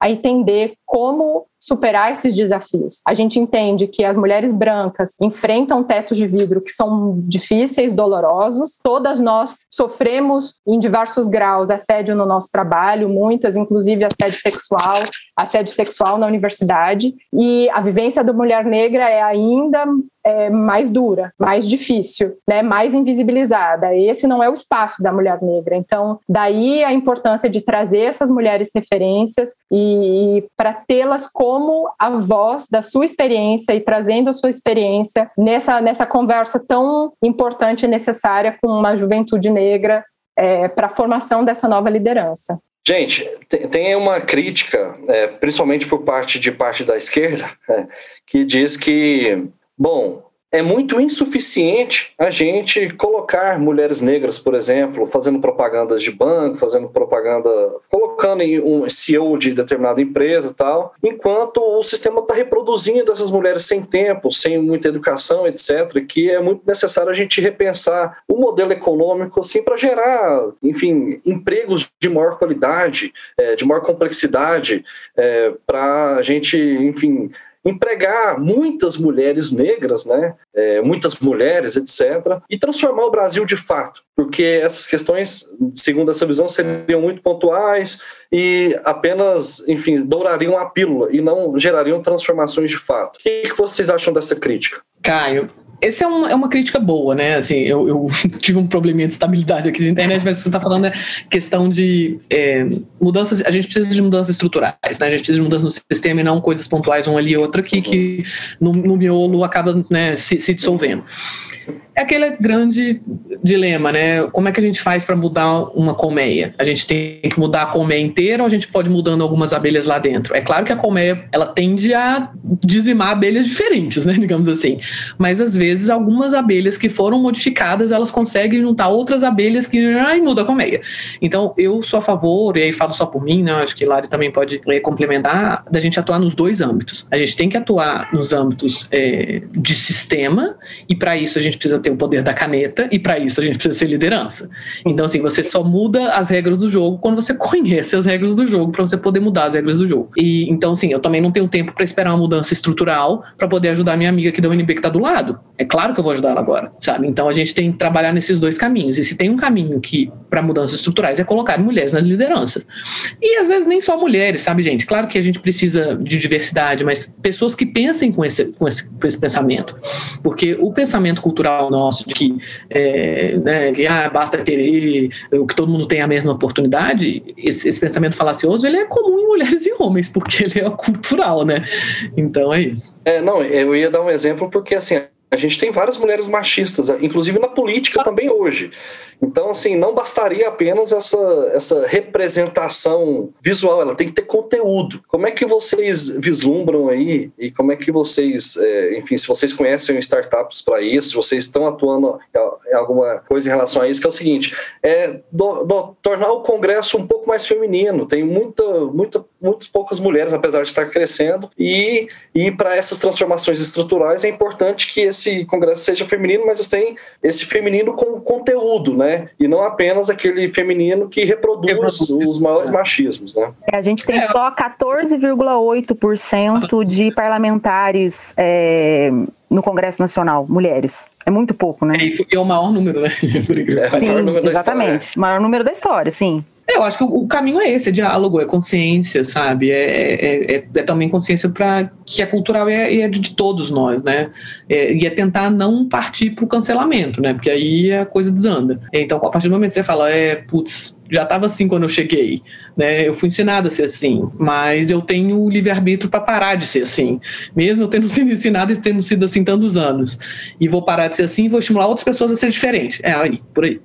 a entender como superar esses desafios. A gente entende que as mulheres brancas enfrentam tetos de vidro que são difíceis, dolorosos. Todas nós sofremos em diversos graus assédio no nosso trabalho, muitas, inclusive assédio sexual, assédio sexual na universidade e a vivência da mulher negra é ainda é, mais dura, mais difícil, né, mais invisibilizada. Esse não é o espaço da mulher negra. Então, daí a importância de trazer essas mulheres referências e, e para tê-las como a voz da sua experiência e trazendo a sua experiência nessa, nessa conversa tão importante e necessária com uma juventude negra é, para a formação dessa nova liderança. Gente, tem uma crítica, é, principalmente por parte de parte da esquerda, é, que diz que, bom, é muito insuficiente a gente colocar mulheres negras, por exemplo, fazendo propagandas de banco, fazendo propaganda, colocando em um CEO de determinada empresa e tal, enquanto o sistema está reproduzindo essas mulheres sem tempo, sem muita educação, etc., que é muito necessário a gente repensar o modelo econômico assim para gerar, enfim, empregos de maior qualidade, é, de maior complexidade, é, para a gente, enfim, empregar muitas mulheres negras, né, é, muitas mulheres, etc., e transformar o Brasil de fato, porque essas questões, segundo essa visão, seriam muito pontuais e apenas, enfim, dourariam a pílula e não gerariam transformações de fato. O que, que vocês acham dessa crítica? Caio, essa é uma, é uma crítica boa, né? Assim, eu, eu, tive um probleminha de estabilidade aqui de internet, mas você está falando é questão de é, mudanças. A gente precisa de mudanças estruturais, né? A gente precisa de mudanças no sistema e não coisas pontuais, uma ali e outra, que, que no, no miolo acaba né, se, se dissolvendo. É aquele grande dilema, né? Como é que a gente faz para mudar uma colmeia? A gente tem que mudar a colmeia inteira ou a gente pode ir mudando algumas abelhas lá dentro? É claro que a colmeia ela tende a dizimar abelhas diferentes, né? Digamos assim. Mas às vezes algumas abelhas que foram modificadas elas conseguem juntar outras abelhas que ai, muda a colmeia. Então eu sou a favor, e aí falo só por mim, né? Acho que Lari também pode é, complementar, da gente atuar nos dois âmbitos. A gente tem que atuar nos âmbitos é, de sistema e para isso a gente precisa ter o poder da caneta e para isso a gente precisa ser liderança. Então, assim, você só muda as regras do jogo quando você conhece as regras do jogo para você poder mudar as regras do jogo. E então, assim, eu também não tenho tempo para esperar uma mudança estrutural para poder ajudar minha amiga aqui da UNB que está do lado. É claro que eu vou ajudar ela agora, sabe? Então a gente tem que trabalhar nesses dois caminhos. E se tem um caminho que para mudanças estruturais é colocar mulheres nas lideranças. E às vezes nem só mulheres, sabe, gente? Claro que a gente precisa de diversidade, mas pessoas que pensem com esse, com esse, com esse pensamento. Porque o pensamento cultural nosso de que, é, né, que ah, basta querer, que todo mundo tem a mesma oportunidade, esse, esse, pensamento falacioso ele é comum em mulheres e homens, porque ele é cultural, né? Então é isso. É, não, eu ia dar um exemplo porque assim a gente tem várias mulheres machistas, inclusive na política também hoje. Então, assim, não bastaria apenas essa, essa representação visual, ela tem que ter conteúdo. Como é que vocês vislumbram aí e como é que vocês, é, enfim, se vocês conhecem startups para isso, se vocês estão atuando em alguma coisa em relação a isso, que é o seguinte, é do, do, tornar o Congresso um pouco mais feminino. Tem muita, muita, muitas poucas mulheres, apesar de estar crescendo, e, e para essas transformações estruturais é importante que esse Congresso seja feminino, mas tem esse feminino com conteúdo, né? Né? E não apenas aquele feminino que reproduz, reproduz. os maiores machismos, né? É, a gente tem só 14,8% de parlamentares é, no Congresso Nacional, mulheres. É muito pouco, né? É, é o maior número, né? Sim, é o maior número exatamente. O maior número da história, sim. Eu acho que o, caminho é esse, é diálogo, é consciência, sabe? É, é, é, é também consciência para que é cultural e é, é, de todos nós, né? É, e é tentar não partir para o cancelamento, né? Porque aí a coisa desanda. Então, a partir do momento que você fala, é, putz, já estava assim quando eu cheguei, né? Eu fui ensinado a ser assim, mas eu tenho o livre-arbítrio para parar de ser assim, mesmo eu tendo sido ensinado e tendo sido assim tantos anos. E vou parar de ser assim e vou estimular outras pessoas a ser diferente. É aí, por aí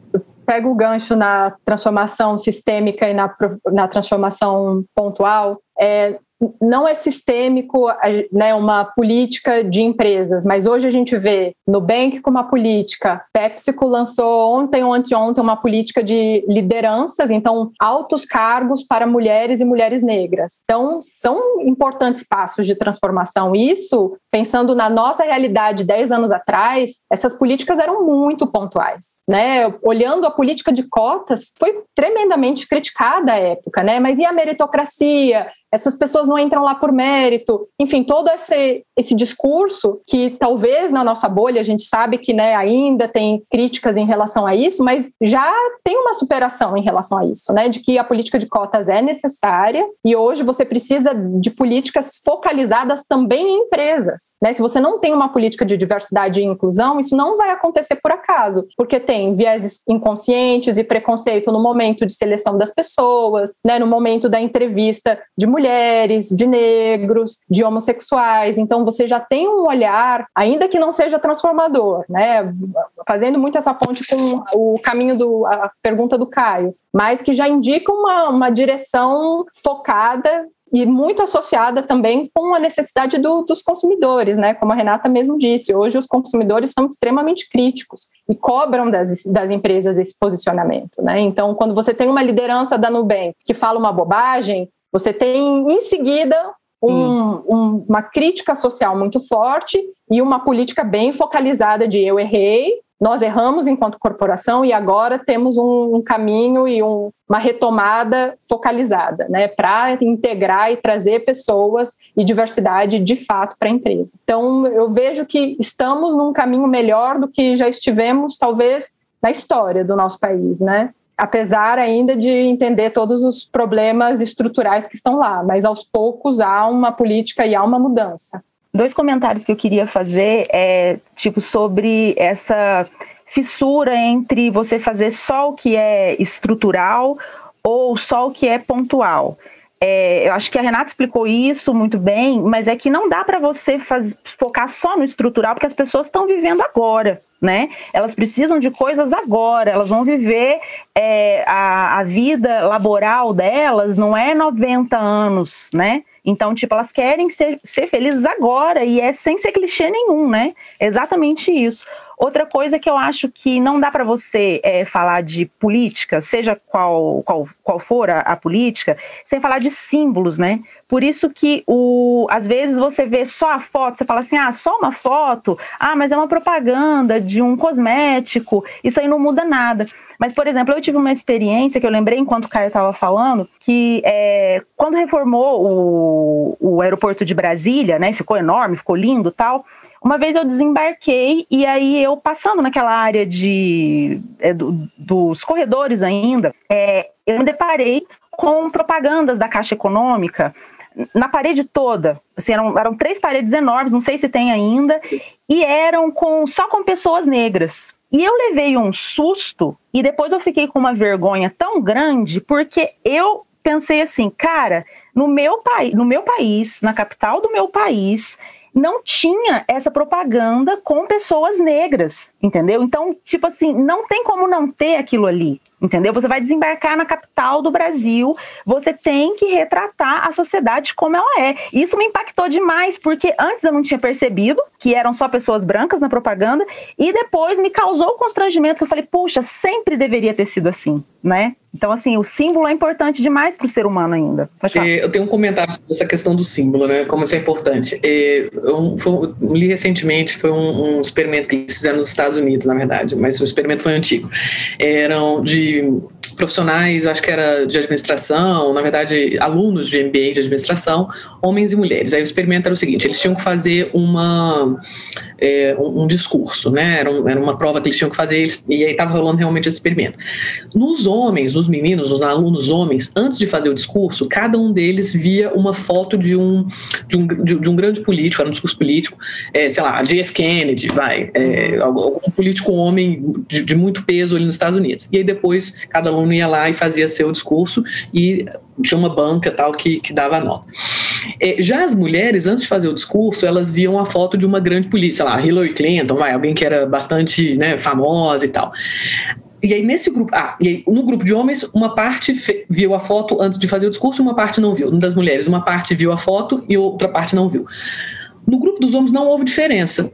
pega o gancho na transformação sistêmica e na, na transformação pontual, é, não é sistêmico né, uma política de empresas, mas hoje a gente vê Nubank com uma política, PepsiCo lançou ontem ou anteontem uma política de lideranças, então altos cargos para mulheres e mulheres negras. Então são importantes passos de transformação. Isso, pensando na nossa realidade 10 anos atrás, essas políticas eram muito pontuais. Né? Olhando a política de cotas, foi tremendamente criticada à época, né? mas e a meritocracia? Essas pessoas não entram lá por mérito. Enfim, todo esse, esse discurso que talvez na nossa bolha a gente sabe que né, ainda tem críticas em relação a isso, mas já tem uma superação em relação a isso, né? De que a política de cotas é necessária e hoje você precisa de políticas focalizadas também em empresas. Né? Se você não tem uma política de diversidade e inclusão, isso não vai acontecer por acaso, porque tem vieses inconscientes e preconceito no momento de seleção das pessoas, né? no momento da entrevista de mulheres, de negros, de homossexuais. Então você já tem um olhar, ainda que não seja transformador, né? Fazendo muito essa ponte com o caminho do a pergunta do Caio, mas que já indica uma, uma direção focada e muito associada também com a necessidade do, dos consumidores, né? Como a Renata mesmo disse, hoje os consumidores são extremamente críticos e cobram das, das empresas esse posicionamento, né? Então, quando você tem uma liderança da Nubank que fala uma bobagem, você tem em seguida um, um, uma crítica social muito forte e uma política bem focalizada de eu errei, nós erramos enquanto corporação e agora temos um, um caminho e um, uma retomada focalizada, né, para integrar e trazer pessoas e diversidade de fato para a empresa. Então, eu vejo que estamos num caminho melhor do que já estivemos, talvez, na história do nosso país, né? Apesar ainda de entender todos os problemas estruturais que estão lá, mas aos poucos há uma política e há uma mudança dois comentários que eu queria fazer é tipo sobre essa fissura entre você fazer só o que é estrutural ou só o que é pontual. É, eu acho que a Renata explicou isso muito bem, mas é que não dá para você faz, focar só no estrutural, porque as pessoas estão vivendo agora, né? Elas precisam de coisas agora, elas vão viver é, a, a vida laboral delas, não é 90 anos, né? Então, tipo, elas querem ser, ser felizes agora e é sem ser clichê nenhum, né? Exatamente isso. Outra coisa que eu acho que não dá para você é, falar de política, seja qual, qual, qual for a, a, política, sem falar de símbolos, né? Por isso que o, às vezes você vê só a foto, você fala assim, ah, só uma foto, ah, mas é uma propaganda de um cosmético, isso aí não muda nada. Mas, por exemplo, eu tive uma experiência que eu lembrei enquanto o Caio estava falando, que é, quando reformou o, o aeroporto de Brasília, né, ficou enorme, ficou lindo tal, uma vez eu desembarquei e aí eu passando naquela área de é, do, dos corredores ainda, é, eu me deparei com propagandas da Caixa Econômica na parede toda. Assim, eram, eram três paredes enormes, não sei se tem ainda, e eram com só com pessoas negras. E eu levei um susto e depois eu fiquei com uma vergonha tão grande porque eu pensei assim, cara, no meu no meu país, na capital do meu país, não tinha essa propaganda com pessoas negras, entendeu? Então, tipo assim, não tem como não ter aquilo ali, entendeu? Você vai desembarcar na capital do Brasil, você tem que retratar a sociedade como ela é. Isso me impactou demais, porque antes eu não tinha percebido que eram só pessoas brancas na propaganda, e depois me causou o constrangimento que eu falei, puxa, sempre deveria ter sido assim, né? Então, assim, o símbolo é importante demais para o ser humano ainda. É, eu tenho um comentário sobre essa questão do símbolo, né? Como isso é importante. É, eu, eu, li recentemente, foi um, um, experimento que eles fizeram nos Estados Unidos, na verdade, mas o experimento foi antigo. Eram de profissionais, acho que era de administração, na verdade, alunos de MBA de administração, homens e mulheres. Aí o experimento era o seguinte: eles tinham que fazer uma, é, um, um, discurso, né? Era, um, era, uma prova que eles tinham que fazer, eles, e aí estava rolando realmente esse experimento. Nos homens, nos meninos, nos alunos homens, antes de fazer o discurso, cada um deles via uma foto de um, de um, de, de um grande político, era um discurso político, é, sei lá, JF Kennedy, vai, é, algum político homem de, de muito peso ali nos Estados Unidos. E aí depois cada aluno ia lá e fazia seu discurso e tinha uma banca tal que, que dava nota. É, já as mulheres, antes de fazer o discurso, elas viam a foto de uma grande polícia, lá, Hillary Clinton, vai, alguém que era bastante né, famosa e tal. E aí, nesse grupo, ah, e aí, no grupo de homens, uma parte viu a foto antes de fazer o discurso, uma parte não viu. Das mulheres, uma parte viu a foto e outra parte não viu. No grupo dos homens não houve diferença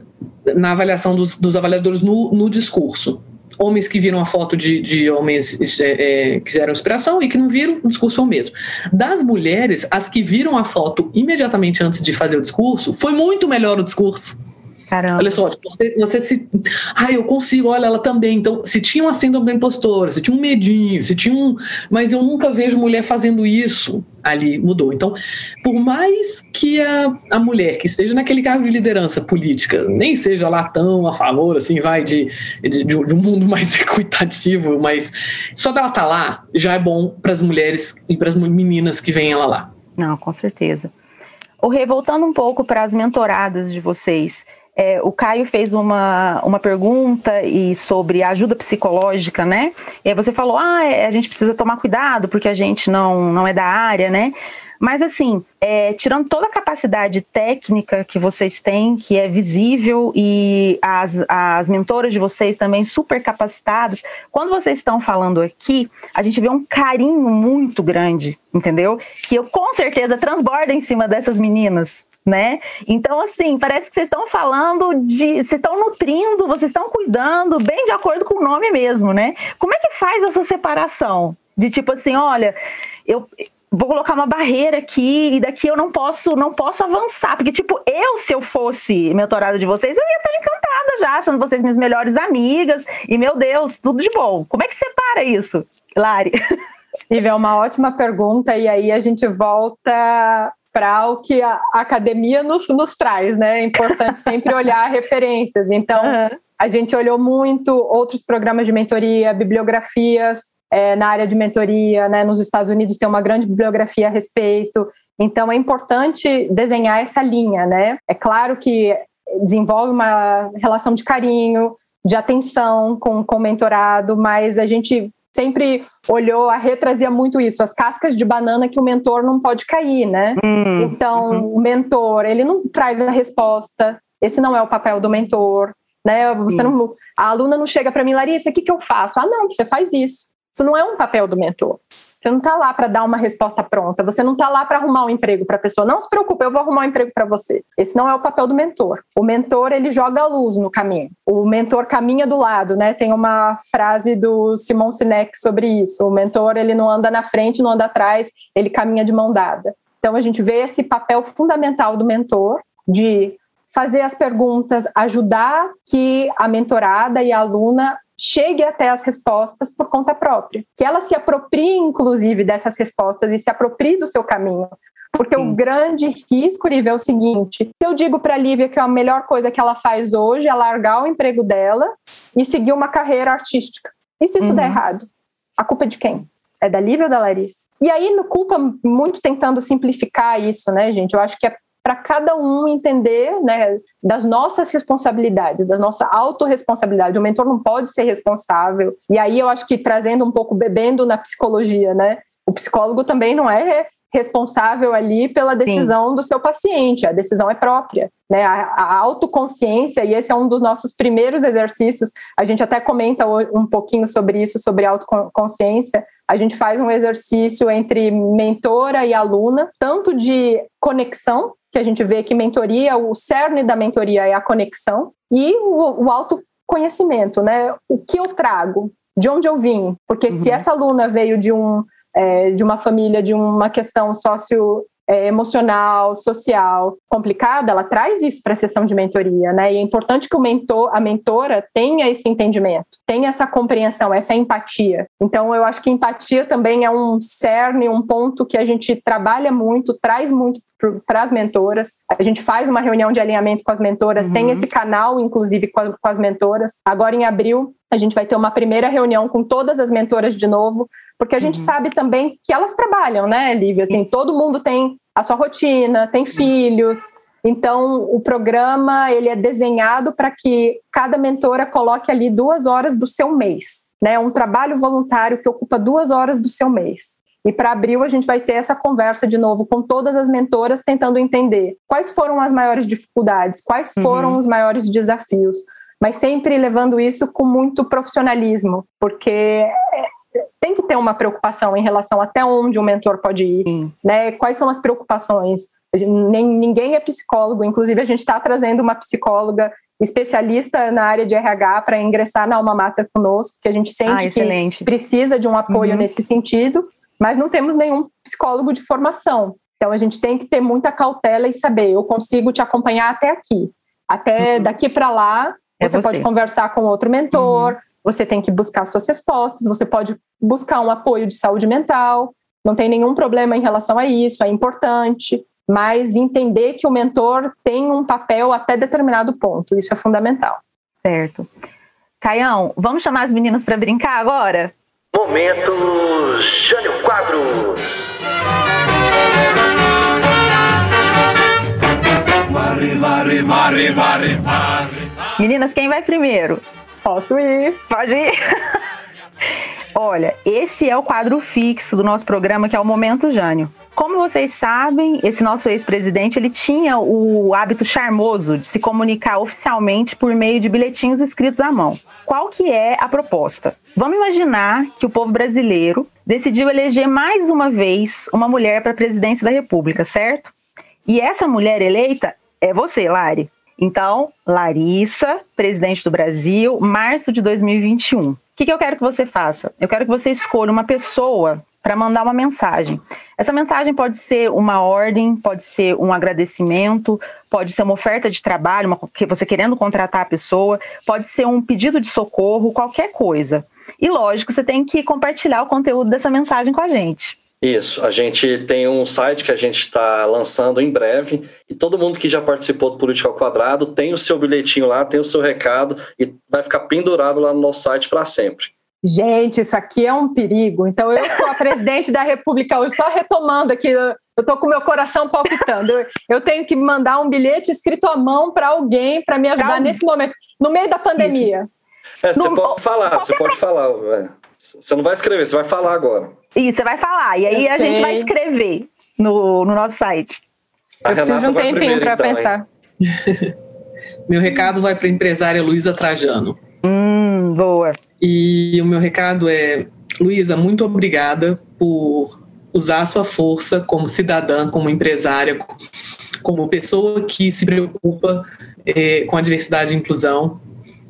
na avaliação dos, dos avaliadores no, no discurso homens que viram a foto de, de homens é, é, que fizeram inspiração e que não viram, o discurso é o mesmo. Das mulheres, as que viram a foto imediatamente antes de fazer o discurso, foi muito melhor o discurso. Caramba. Olha só, você, você se. Ah, eu consigo, olha, ela também. Então, se tinha uma síndrome da impostora, se tinha um medinho, se tinha um. Mas eu nunca vejo mulher fazendo isso. Ali mudou. Então, por mais que a, a mulher que esteja naquele cargo de liderança política nem seja lá tão a favor, assim, vai, de, de, de um mundo mais equitativo, mas só dela estar tá lá já é bom para as mulheres e para as meninas que vêm ela lá. Não, com certeza. O voltando um pouco para as mentoradas de vocês, é, o Caio fez uma, uma pergunta e sobre ajuda psicológica, né? E aí você falou, ah, é, a gente precisa tomar cuidado porque a gente não, não é da área, né? Mas assim, é, tirando toda a capacidade técnica que vocês têm, que é visível, e as, as mentoras de vocês também super capacitadas, quando vocês estão falando aqui, a gente vê um carinho muito grande, entendeu? Que eu com certeza transborda em cima dessas meninas né? Então, assim, parece que vocês estão falando de. Vocês estão nutrindo, vocês estão cuidando, bem de acordo com o nome mesmo, né? Como é que faz essa separação? De tipo assim, olha, eu, vou colocar uma barreira aqui e daqui eu não posso não posso avançar porque tipo eu se eu fosse mentorada de vocês eu ia estar encantada já achando vocês minhas melhores amigas e meu Deus tudo de bom como é que separa isso Lari Ive, é uma ótima pergunta e aí a gente volta para o que a academia nos, nos traz, né? É importante sempre olhar referências. Então, uhum. a gente olhou muito outros programas de mentoria, bibliografias é, na área de mentoria, né? Nos Estados Unidos tem uma grande bibliografia a respeito. Então, é importante desenhar essa linha, né? É claro que desenvolve uma relação de carinho, de atenção com, com o mentorado, mas a gente sempre olhou, a Rê trazia muito isso, as cascas de banana que o mentor não pode cair, né? Hum, então, uhum. o mentor, ele não traz a resposta, esse não é o papel do mentor, né? Você não, a aluna não chega para mim, Larissa, o que, que eu faço? Ah, não, você faz isso. Isso não é um papel do mentor. Você não está lá para dar uma resposta pronta, você não está lá para arrumar um emprego para a pessoa. Não se preocupe, eu vou arrumar um emprego para você. Esse não é o papel do mentor. O mentor, ele joga a luz no caminho. O mentor caminha do lado, né? Tem uma frase do Simon Sinek sobre isso. O mentor, ele não anda na frente, não anda atrás, ele caminha de mão dada. Então a gente vê esse papel fundamental do mentor de fazer as perguntas, ajudar que a mentorada e a aluna chegue até as respostas por conta própria. Que ela se aproprie, inclusive, dessas respostas e se aproprie do seu caminho. Porque Sim. o grande risco, Lívia, é o seguinte: se eu digo para a Lívia que a melhor coisa que ela faz hoje é largar o emprego dela e seguir uma carreira artística. E se isso uhum. der errado? A culpa é de quem? É da Lívia ou da Larissa? E aí, no culpa, muito tentando simplificar isso, né, gente? Eu acho que é para cada um entender né, das nossas responsabilidades, da nossa autorresponsabilidade. O mentor não pode ser responsável. E aí eu acho que trazendo um pouco, bebendo na psicologia, né? O psicólogo também não é responsável ali pela decisão Sim. do seu paciente, a decisão é própria. Né? A, a, autoconsciência, e esse é um dos nossos primeiros exercícios, a gente até comenta um pouquinho sobre isso, sobre autoconsciência. A gente faz um exercício entre mentora e aluna, tanto de conexão, que a gente vê que mentoria, o cerne da mentoria é a conexão, e o, o autoconhecimento, né? O que eu trago, de onde eu vim, porque uhum. se essa aluna veio de um é, de uma família, de uma questão sócio é, emocional, social complicada, ela traz isso para a sessão de mentoria, né? E é importante que o mentor, a mentora tenha esse entendimento, tenha essa compreensão, essa empatia. Então, eu acho que empatia também é um cerne, um ponto que a gente trabalha muito, traz muito para as mentoras. A gente faz uma reunião de alinhamento com as mentoras, uhum. tem esse canal, inclusive, com, com as mentoras. Agora, em abril, a gente vai ter uma primeira reunião com todas as mentoras de novo, porque a gente uhum. sabe também que elas trabalham, né, Lívia? Assim, todo mundo tem a sua rotina, tem filhos. Então, o programa ele é desenhado para que cada mentora coloque ali duas horas do seu mês. Né? Um trabalho voluntário que ocupa duas horas do seu mês. E para abril a gente vai ter essa conversa de novo com todas as mentoras, tentando entender quais foram as maiores dificuldades, quais uhum. foram uhum. os maiores desafios, mas sempre levando isso com muito profissionalismo, porque tem que ter uma preocupação em relação até onde o mentor pode ir, né? Quais são as preocupações? Nem, ninguém é psicólogo, inclusive a gente está trazendo uma psicóloga especialista na área de RH para ingressar na Alma Mater conosco, porque a gente sente ah, que precisa de um apoio uhum. nesse sentido, mas não temos nenhum psicólogo de formação. Então a gente tem que ter muita cautela e saber, eu consigo te acompanhar até aqui. Até uhum. daqui para lá, é você, você, pode conversar com outro mentor, uhum. você tem que buscar suas respostas, você pode buscar um apoio de saúde mental, não tem nenhum problema em relação a isso, é importante, mas entender que o mentor tem um papel até determinado ponto, isso é fundamental. Certo. Caião, vamos chamar as meninas para brincar agora? Momento Jânio Quadros. Meninas, quem vai primeiro? Posso ir. Pode ir. Olha, esse é o quadro fixo do nosso programa, que é o Momento Jânio. Como vocês sabem, esse nosso ex-presidente ele tinha o hábito charmoso de se comunicar oficialmente por meio de bilhetinhos escritos à mão. Qual que é a proposta? Vamos imaginar que o povo brasileiro decidiu eleger mais uma vez uma mulher para a presidência da República, certo? E essa mulher eleita é você, Lari. Então, Larissa, presidente do Brasil, março de 2021. O que, que eu quero que você faça? Eu quero que você escolha uma pessoa para mandar uma mensagem. Essa mensagem pode ser uma ordem, pode ser um agradecimento, pode ser uma oferta de trabalho, uma, você querendo contratar a pessoa, pode ser um pedido de socorro, qualquer coisa. E lógico, você tem que compartilhar o conteúdo dessa mensagem com a gente. Isso, a gente tem um site que a gente está lançando em breve e todo mundo que já participou do Política ao Quadrado tem o seu bilhetinho lá, tem o seu recado e vai ficar pendurado lá no nosso site para sempre. Gente, isso aqui é um perigo. Então, eu sou a presidente da República hoje, só retomando aqui, eu estou com meu coração palpitando. Eu, eu, tenho que mandar um bilhete escrito à mão para alguém para me ajudar nesse momento, no meio da pandemia. É, você no, pode falar, você pode falar. Você não vai escrever, você vai falar agora. Isso, você vai falar. E aí eu a sei. gente vai escrever no, no nosso site. A eu preciso de um tempinho para então, pensar. meu recado vai para a empresária Luísa Trajano. Hum, boa. E o meu recado é, Luísa, muito obrigada por usar a sua força como cidadã, como empresária, como pessoa que se preocupa eh, com a diversidade e inclusão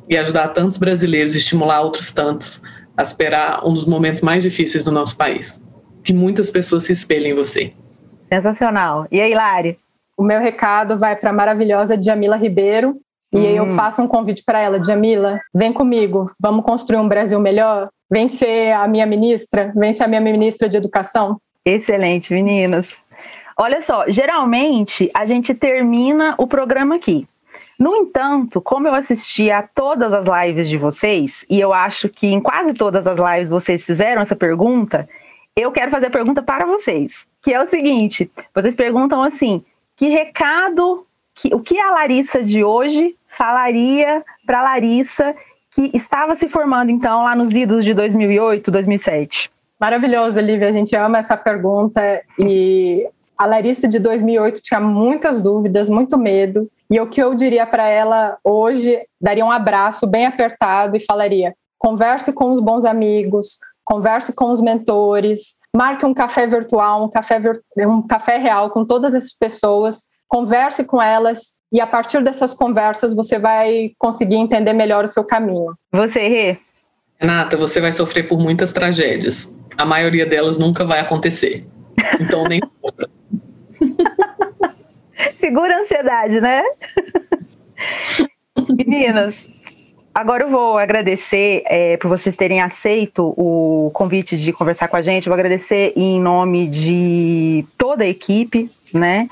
e ajudar tantos brasileiros e estimular outros tantos a superar um dos momentos mais difíceis do nosso país. Que muitas pessoas se espelhem em você. Sensacional. E aí, Lari? O meu recado vai para a maravilhosa Jamila Ribeiro, e aí eu hum. faço um convite para ela, Jamila, vem comigo, vamos construir um Brasil melhor? Vem ser a minha ministra, vem ser a minha ministra de educação. Excelente, meninas. Olha só, geralmente a gente termina o programa aqui. No entanto, como eu assisti a todas as lives de vocês, e eu acho que em quase todas as lives vocês fizeram essa pergunta, eu quero fazer a pergunta para vocês, que é o seguinte: vocês perguntam assim, que recado, que, o que a Larissa de hoje falaria para Larissa que estava se formando então lá nos idos de 2008, 2007? Maravilhoso, Lívia. A gente ama essa pergunta e a Larissa de 2008 tinha muitas dúvidas, muito medo. E o que eu diria para ela hoje, daria um abraço bem apertado e falaria: converse com os bons amigos, converse com os mentores, marque um café virtual, um café, um café real com todas essas pessoas, converse com elas e a partir dessas conversas você vai conseguir entender melhor o seu caminho. Você, Rê? Renata, você vai sofrer por muitas tragédias. A maioria delas nunca vai acontecer. Então nem Segura a ansiedade, né? Meninas, agora eu vou agradecer é, por vocês terem aceito o convite de conversar com a gente. Vou agradecer em nome de toda a equipe, né?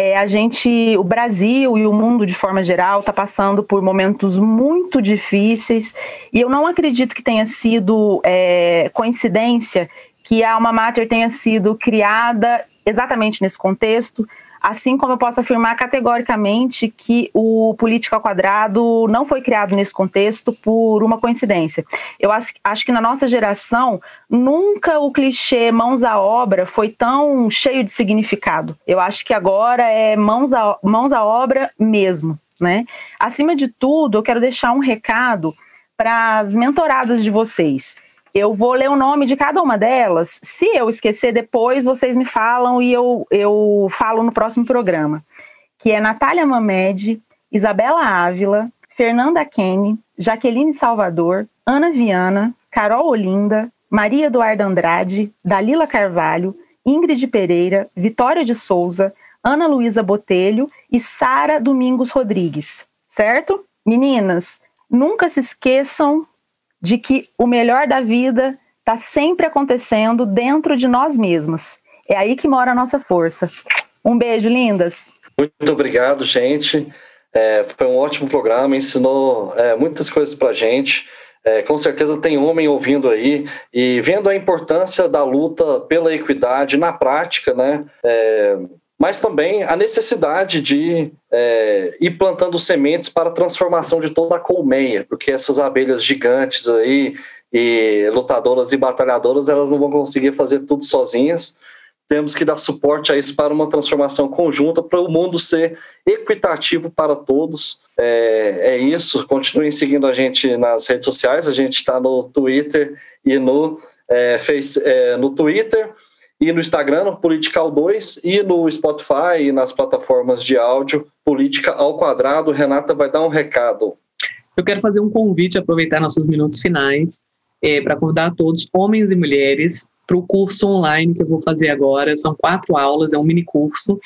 é, a gente, o Brasil e o mundo de forma geral está passando por momentos muito difíceis e eu não acredito que tenha sido é, coincidência que a Alma Mater tenha sido criada exatamente nesse contexto, Assim como eu posso afirmar categoricamente que o Política ao Quadrado não foi criado nesse contexto por uma coincidência. Eu acho que na nossa geração, nunca o clichê mãos à obra foi tão cheio de significado. Eu acho que agora é mãos à, mãos à obra mesmo. Né? Acima de tudo, eu quero deixar um recado para as mentoradas de vocês. Eu vou ler o nome de cada uma delas. Se eu esquecer depois, vocês me falam e eu, eu falo no próximo programa. Que é Natália Mamed, Isabela Ávila, Fernanda Kenny, Jaqueline Salvador, Ana Viana, Carol Olinda, Maria Eduarda Andrade, Dalila Carvalho, Ingrid Pereira, Vitória de Souza, Ana Luísa Botelho e Sara Domingos Rodrigues. certo? Meninas, nunca se esqueçam de que o melhor da vida está sempre acontecendo dentro de nós mesmas. É aí que mora a nossa força. Um beijo, lindas. Muito obrigado, gente. É, foi um ótimo programa, ensinou é, muitas coisas para gente. É, com certeza tem homem ouvindo aí e vendo a importância da luta pela equidade na prática, né? Mas também a necessidade de é, ir plantando sementes para a transformação de toda a colmeia, porque essas abelhas gigantes aí e lutadoras e batalhadoras elas não vão conseguir fazer tudo sozinhas. Temos que dar suporte a isso para uma transformação conjunta para o mundo ser equitativo para todos. É, é isso. Continuem seguindo a gente nas redes sociais. A gente está no Twitter e no é, face, é, no Twitter e no Instagram, no Political 2, e no Spotify e nas plataformas de áudio, Política ao Quadrado. Renata vai dar um recado. Eu quero fazer um convite, aproveitar nossos minutos finais, é, para convidar todos, homens e mulheres, para o curso online que eu vou fazer agora. São quatro aulas, é um mini curso.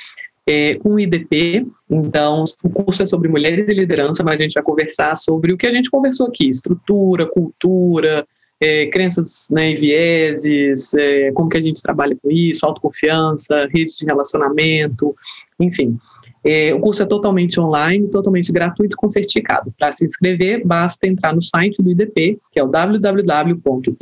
É, com o IDP, então o curso é sobre mulheres e liderança, mas a gente vai conversar sobre o que a gente conversou aqui: estrutura, cultura, é, crenças né, e vieses, é, como que a gente trabalha com isso, autoconfiança, redes de relacionamento, enfim. É, o curso é totalmente online, totalmente gratuito com certificado. Para se inscrever, basta entrar no site do IDP, que é o www.idp.edu.br.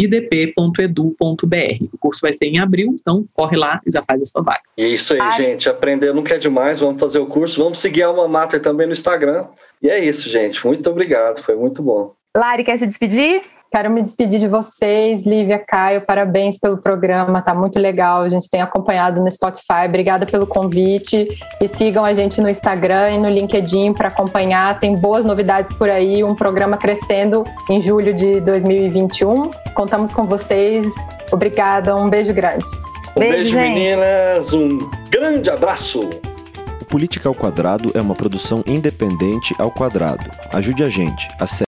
O curso vai ser em abril, então corre lá e já faz a sua vaga. Isso aí, Ai. gente. Aprender nunca é demais. Vamos fazer o curso. Vamos seguir a Alma Mater também no Instagram. E é isso, gente. Muito obrigado. Foi muito bom. Lari, quer se despedir? Quero me despedir de vocês, Lívia, Caio, parabéns pelo programa, tá muito legal, a gente tem acompanhado no Spotify, obrigada pelo convite e sigam a gente no Instagram e no LinkedIn para acompanhar, tem boas novidades por aí, um programa crescendo em julho de 2021. Contamos com vocês, obrigada, um beijo grande. Um beijo, beijo meninas, um grande abraço. O Política ao Quadrado é uma produção independente ao quadrado. Ajude a gente. Acesse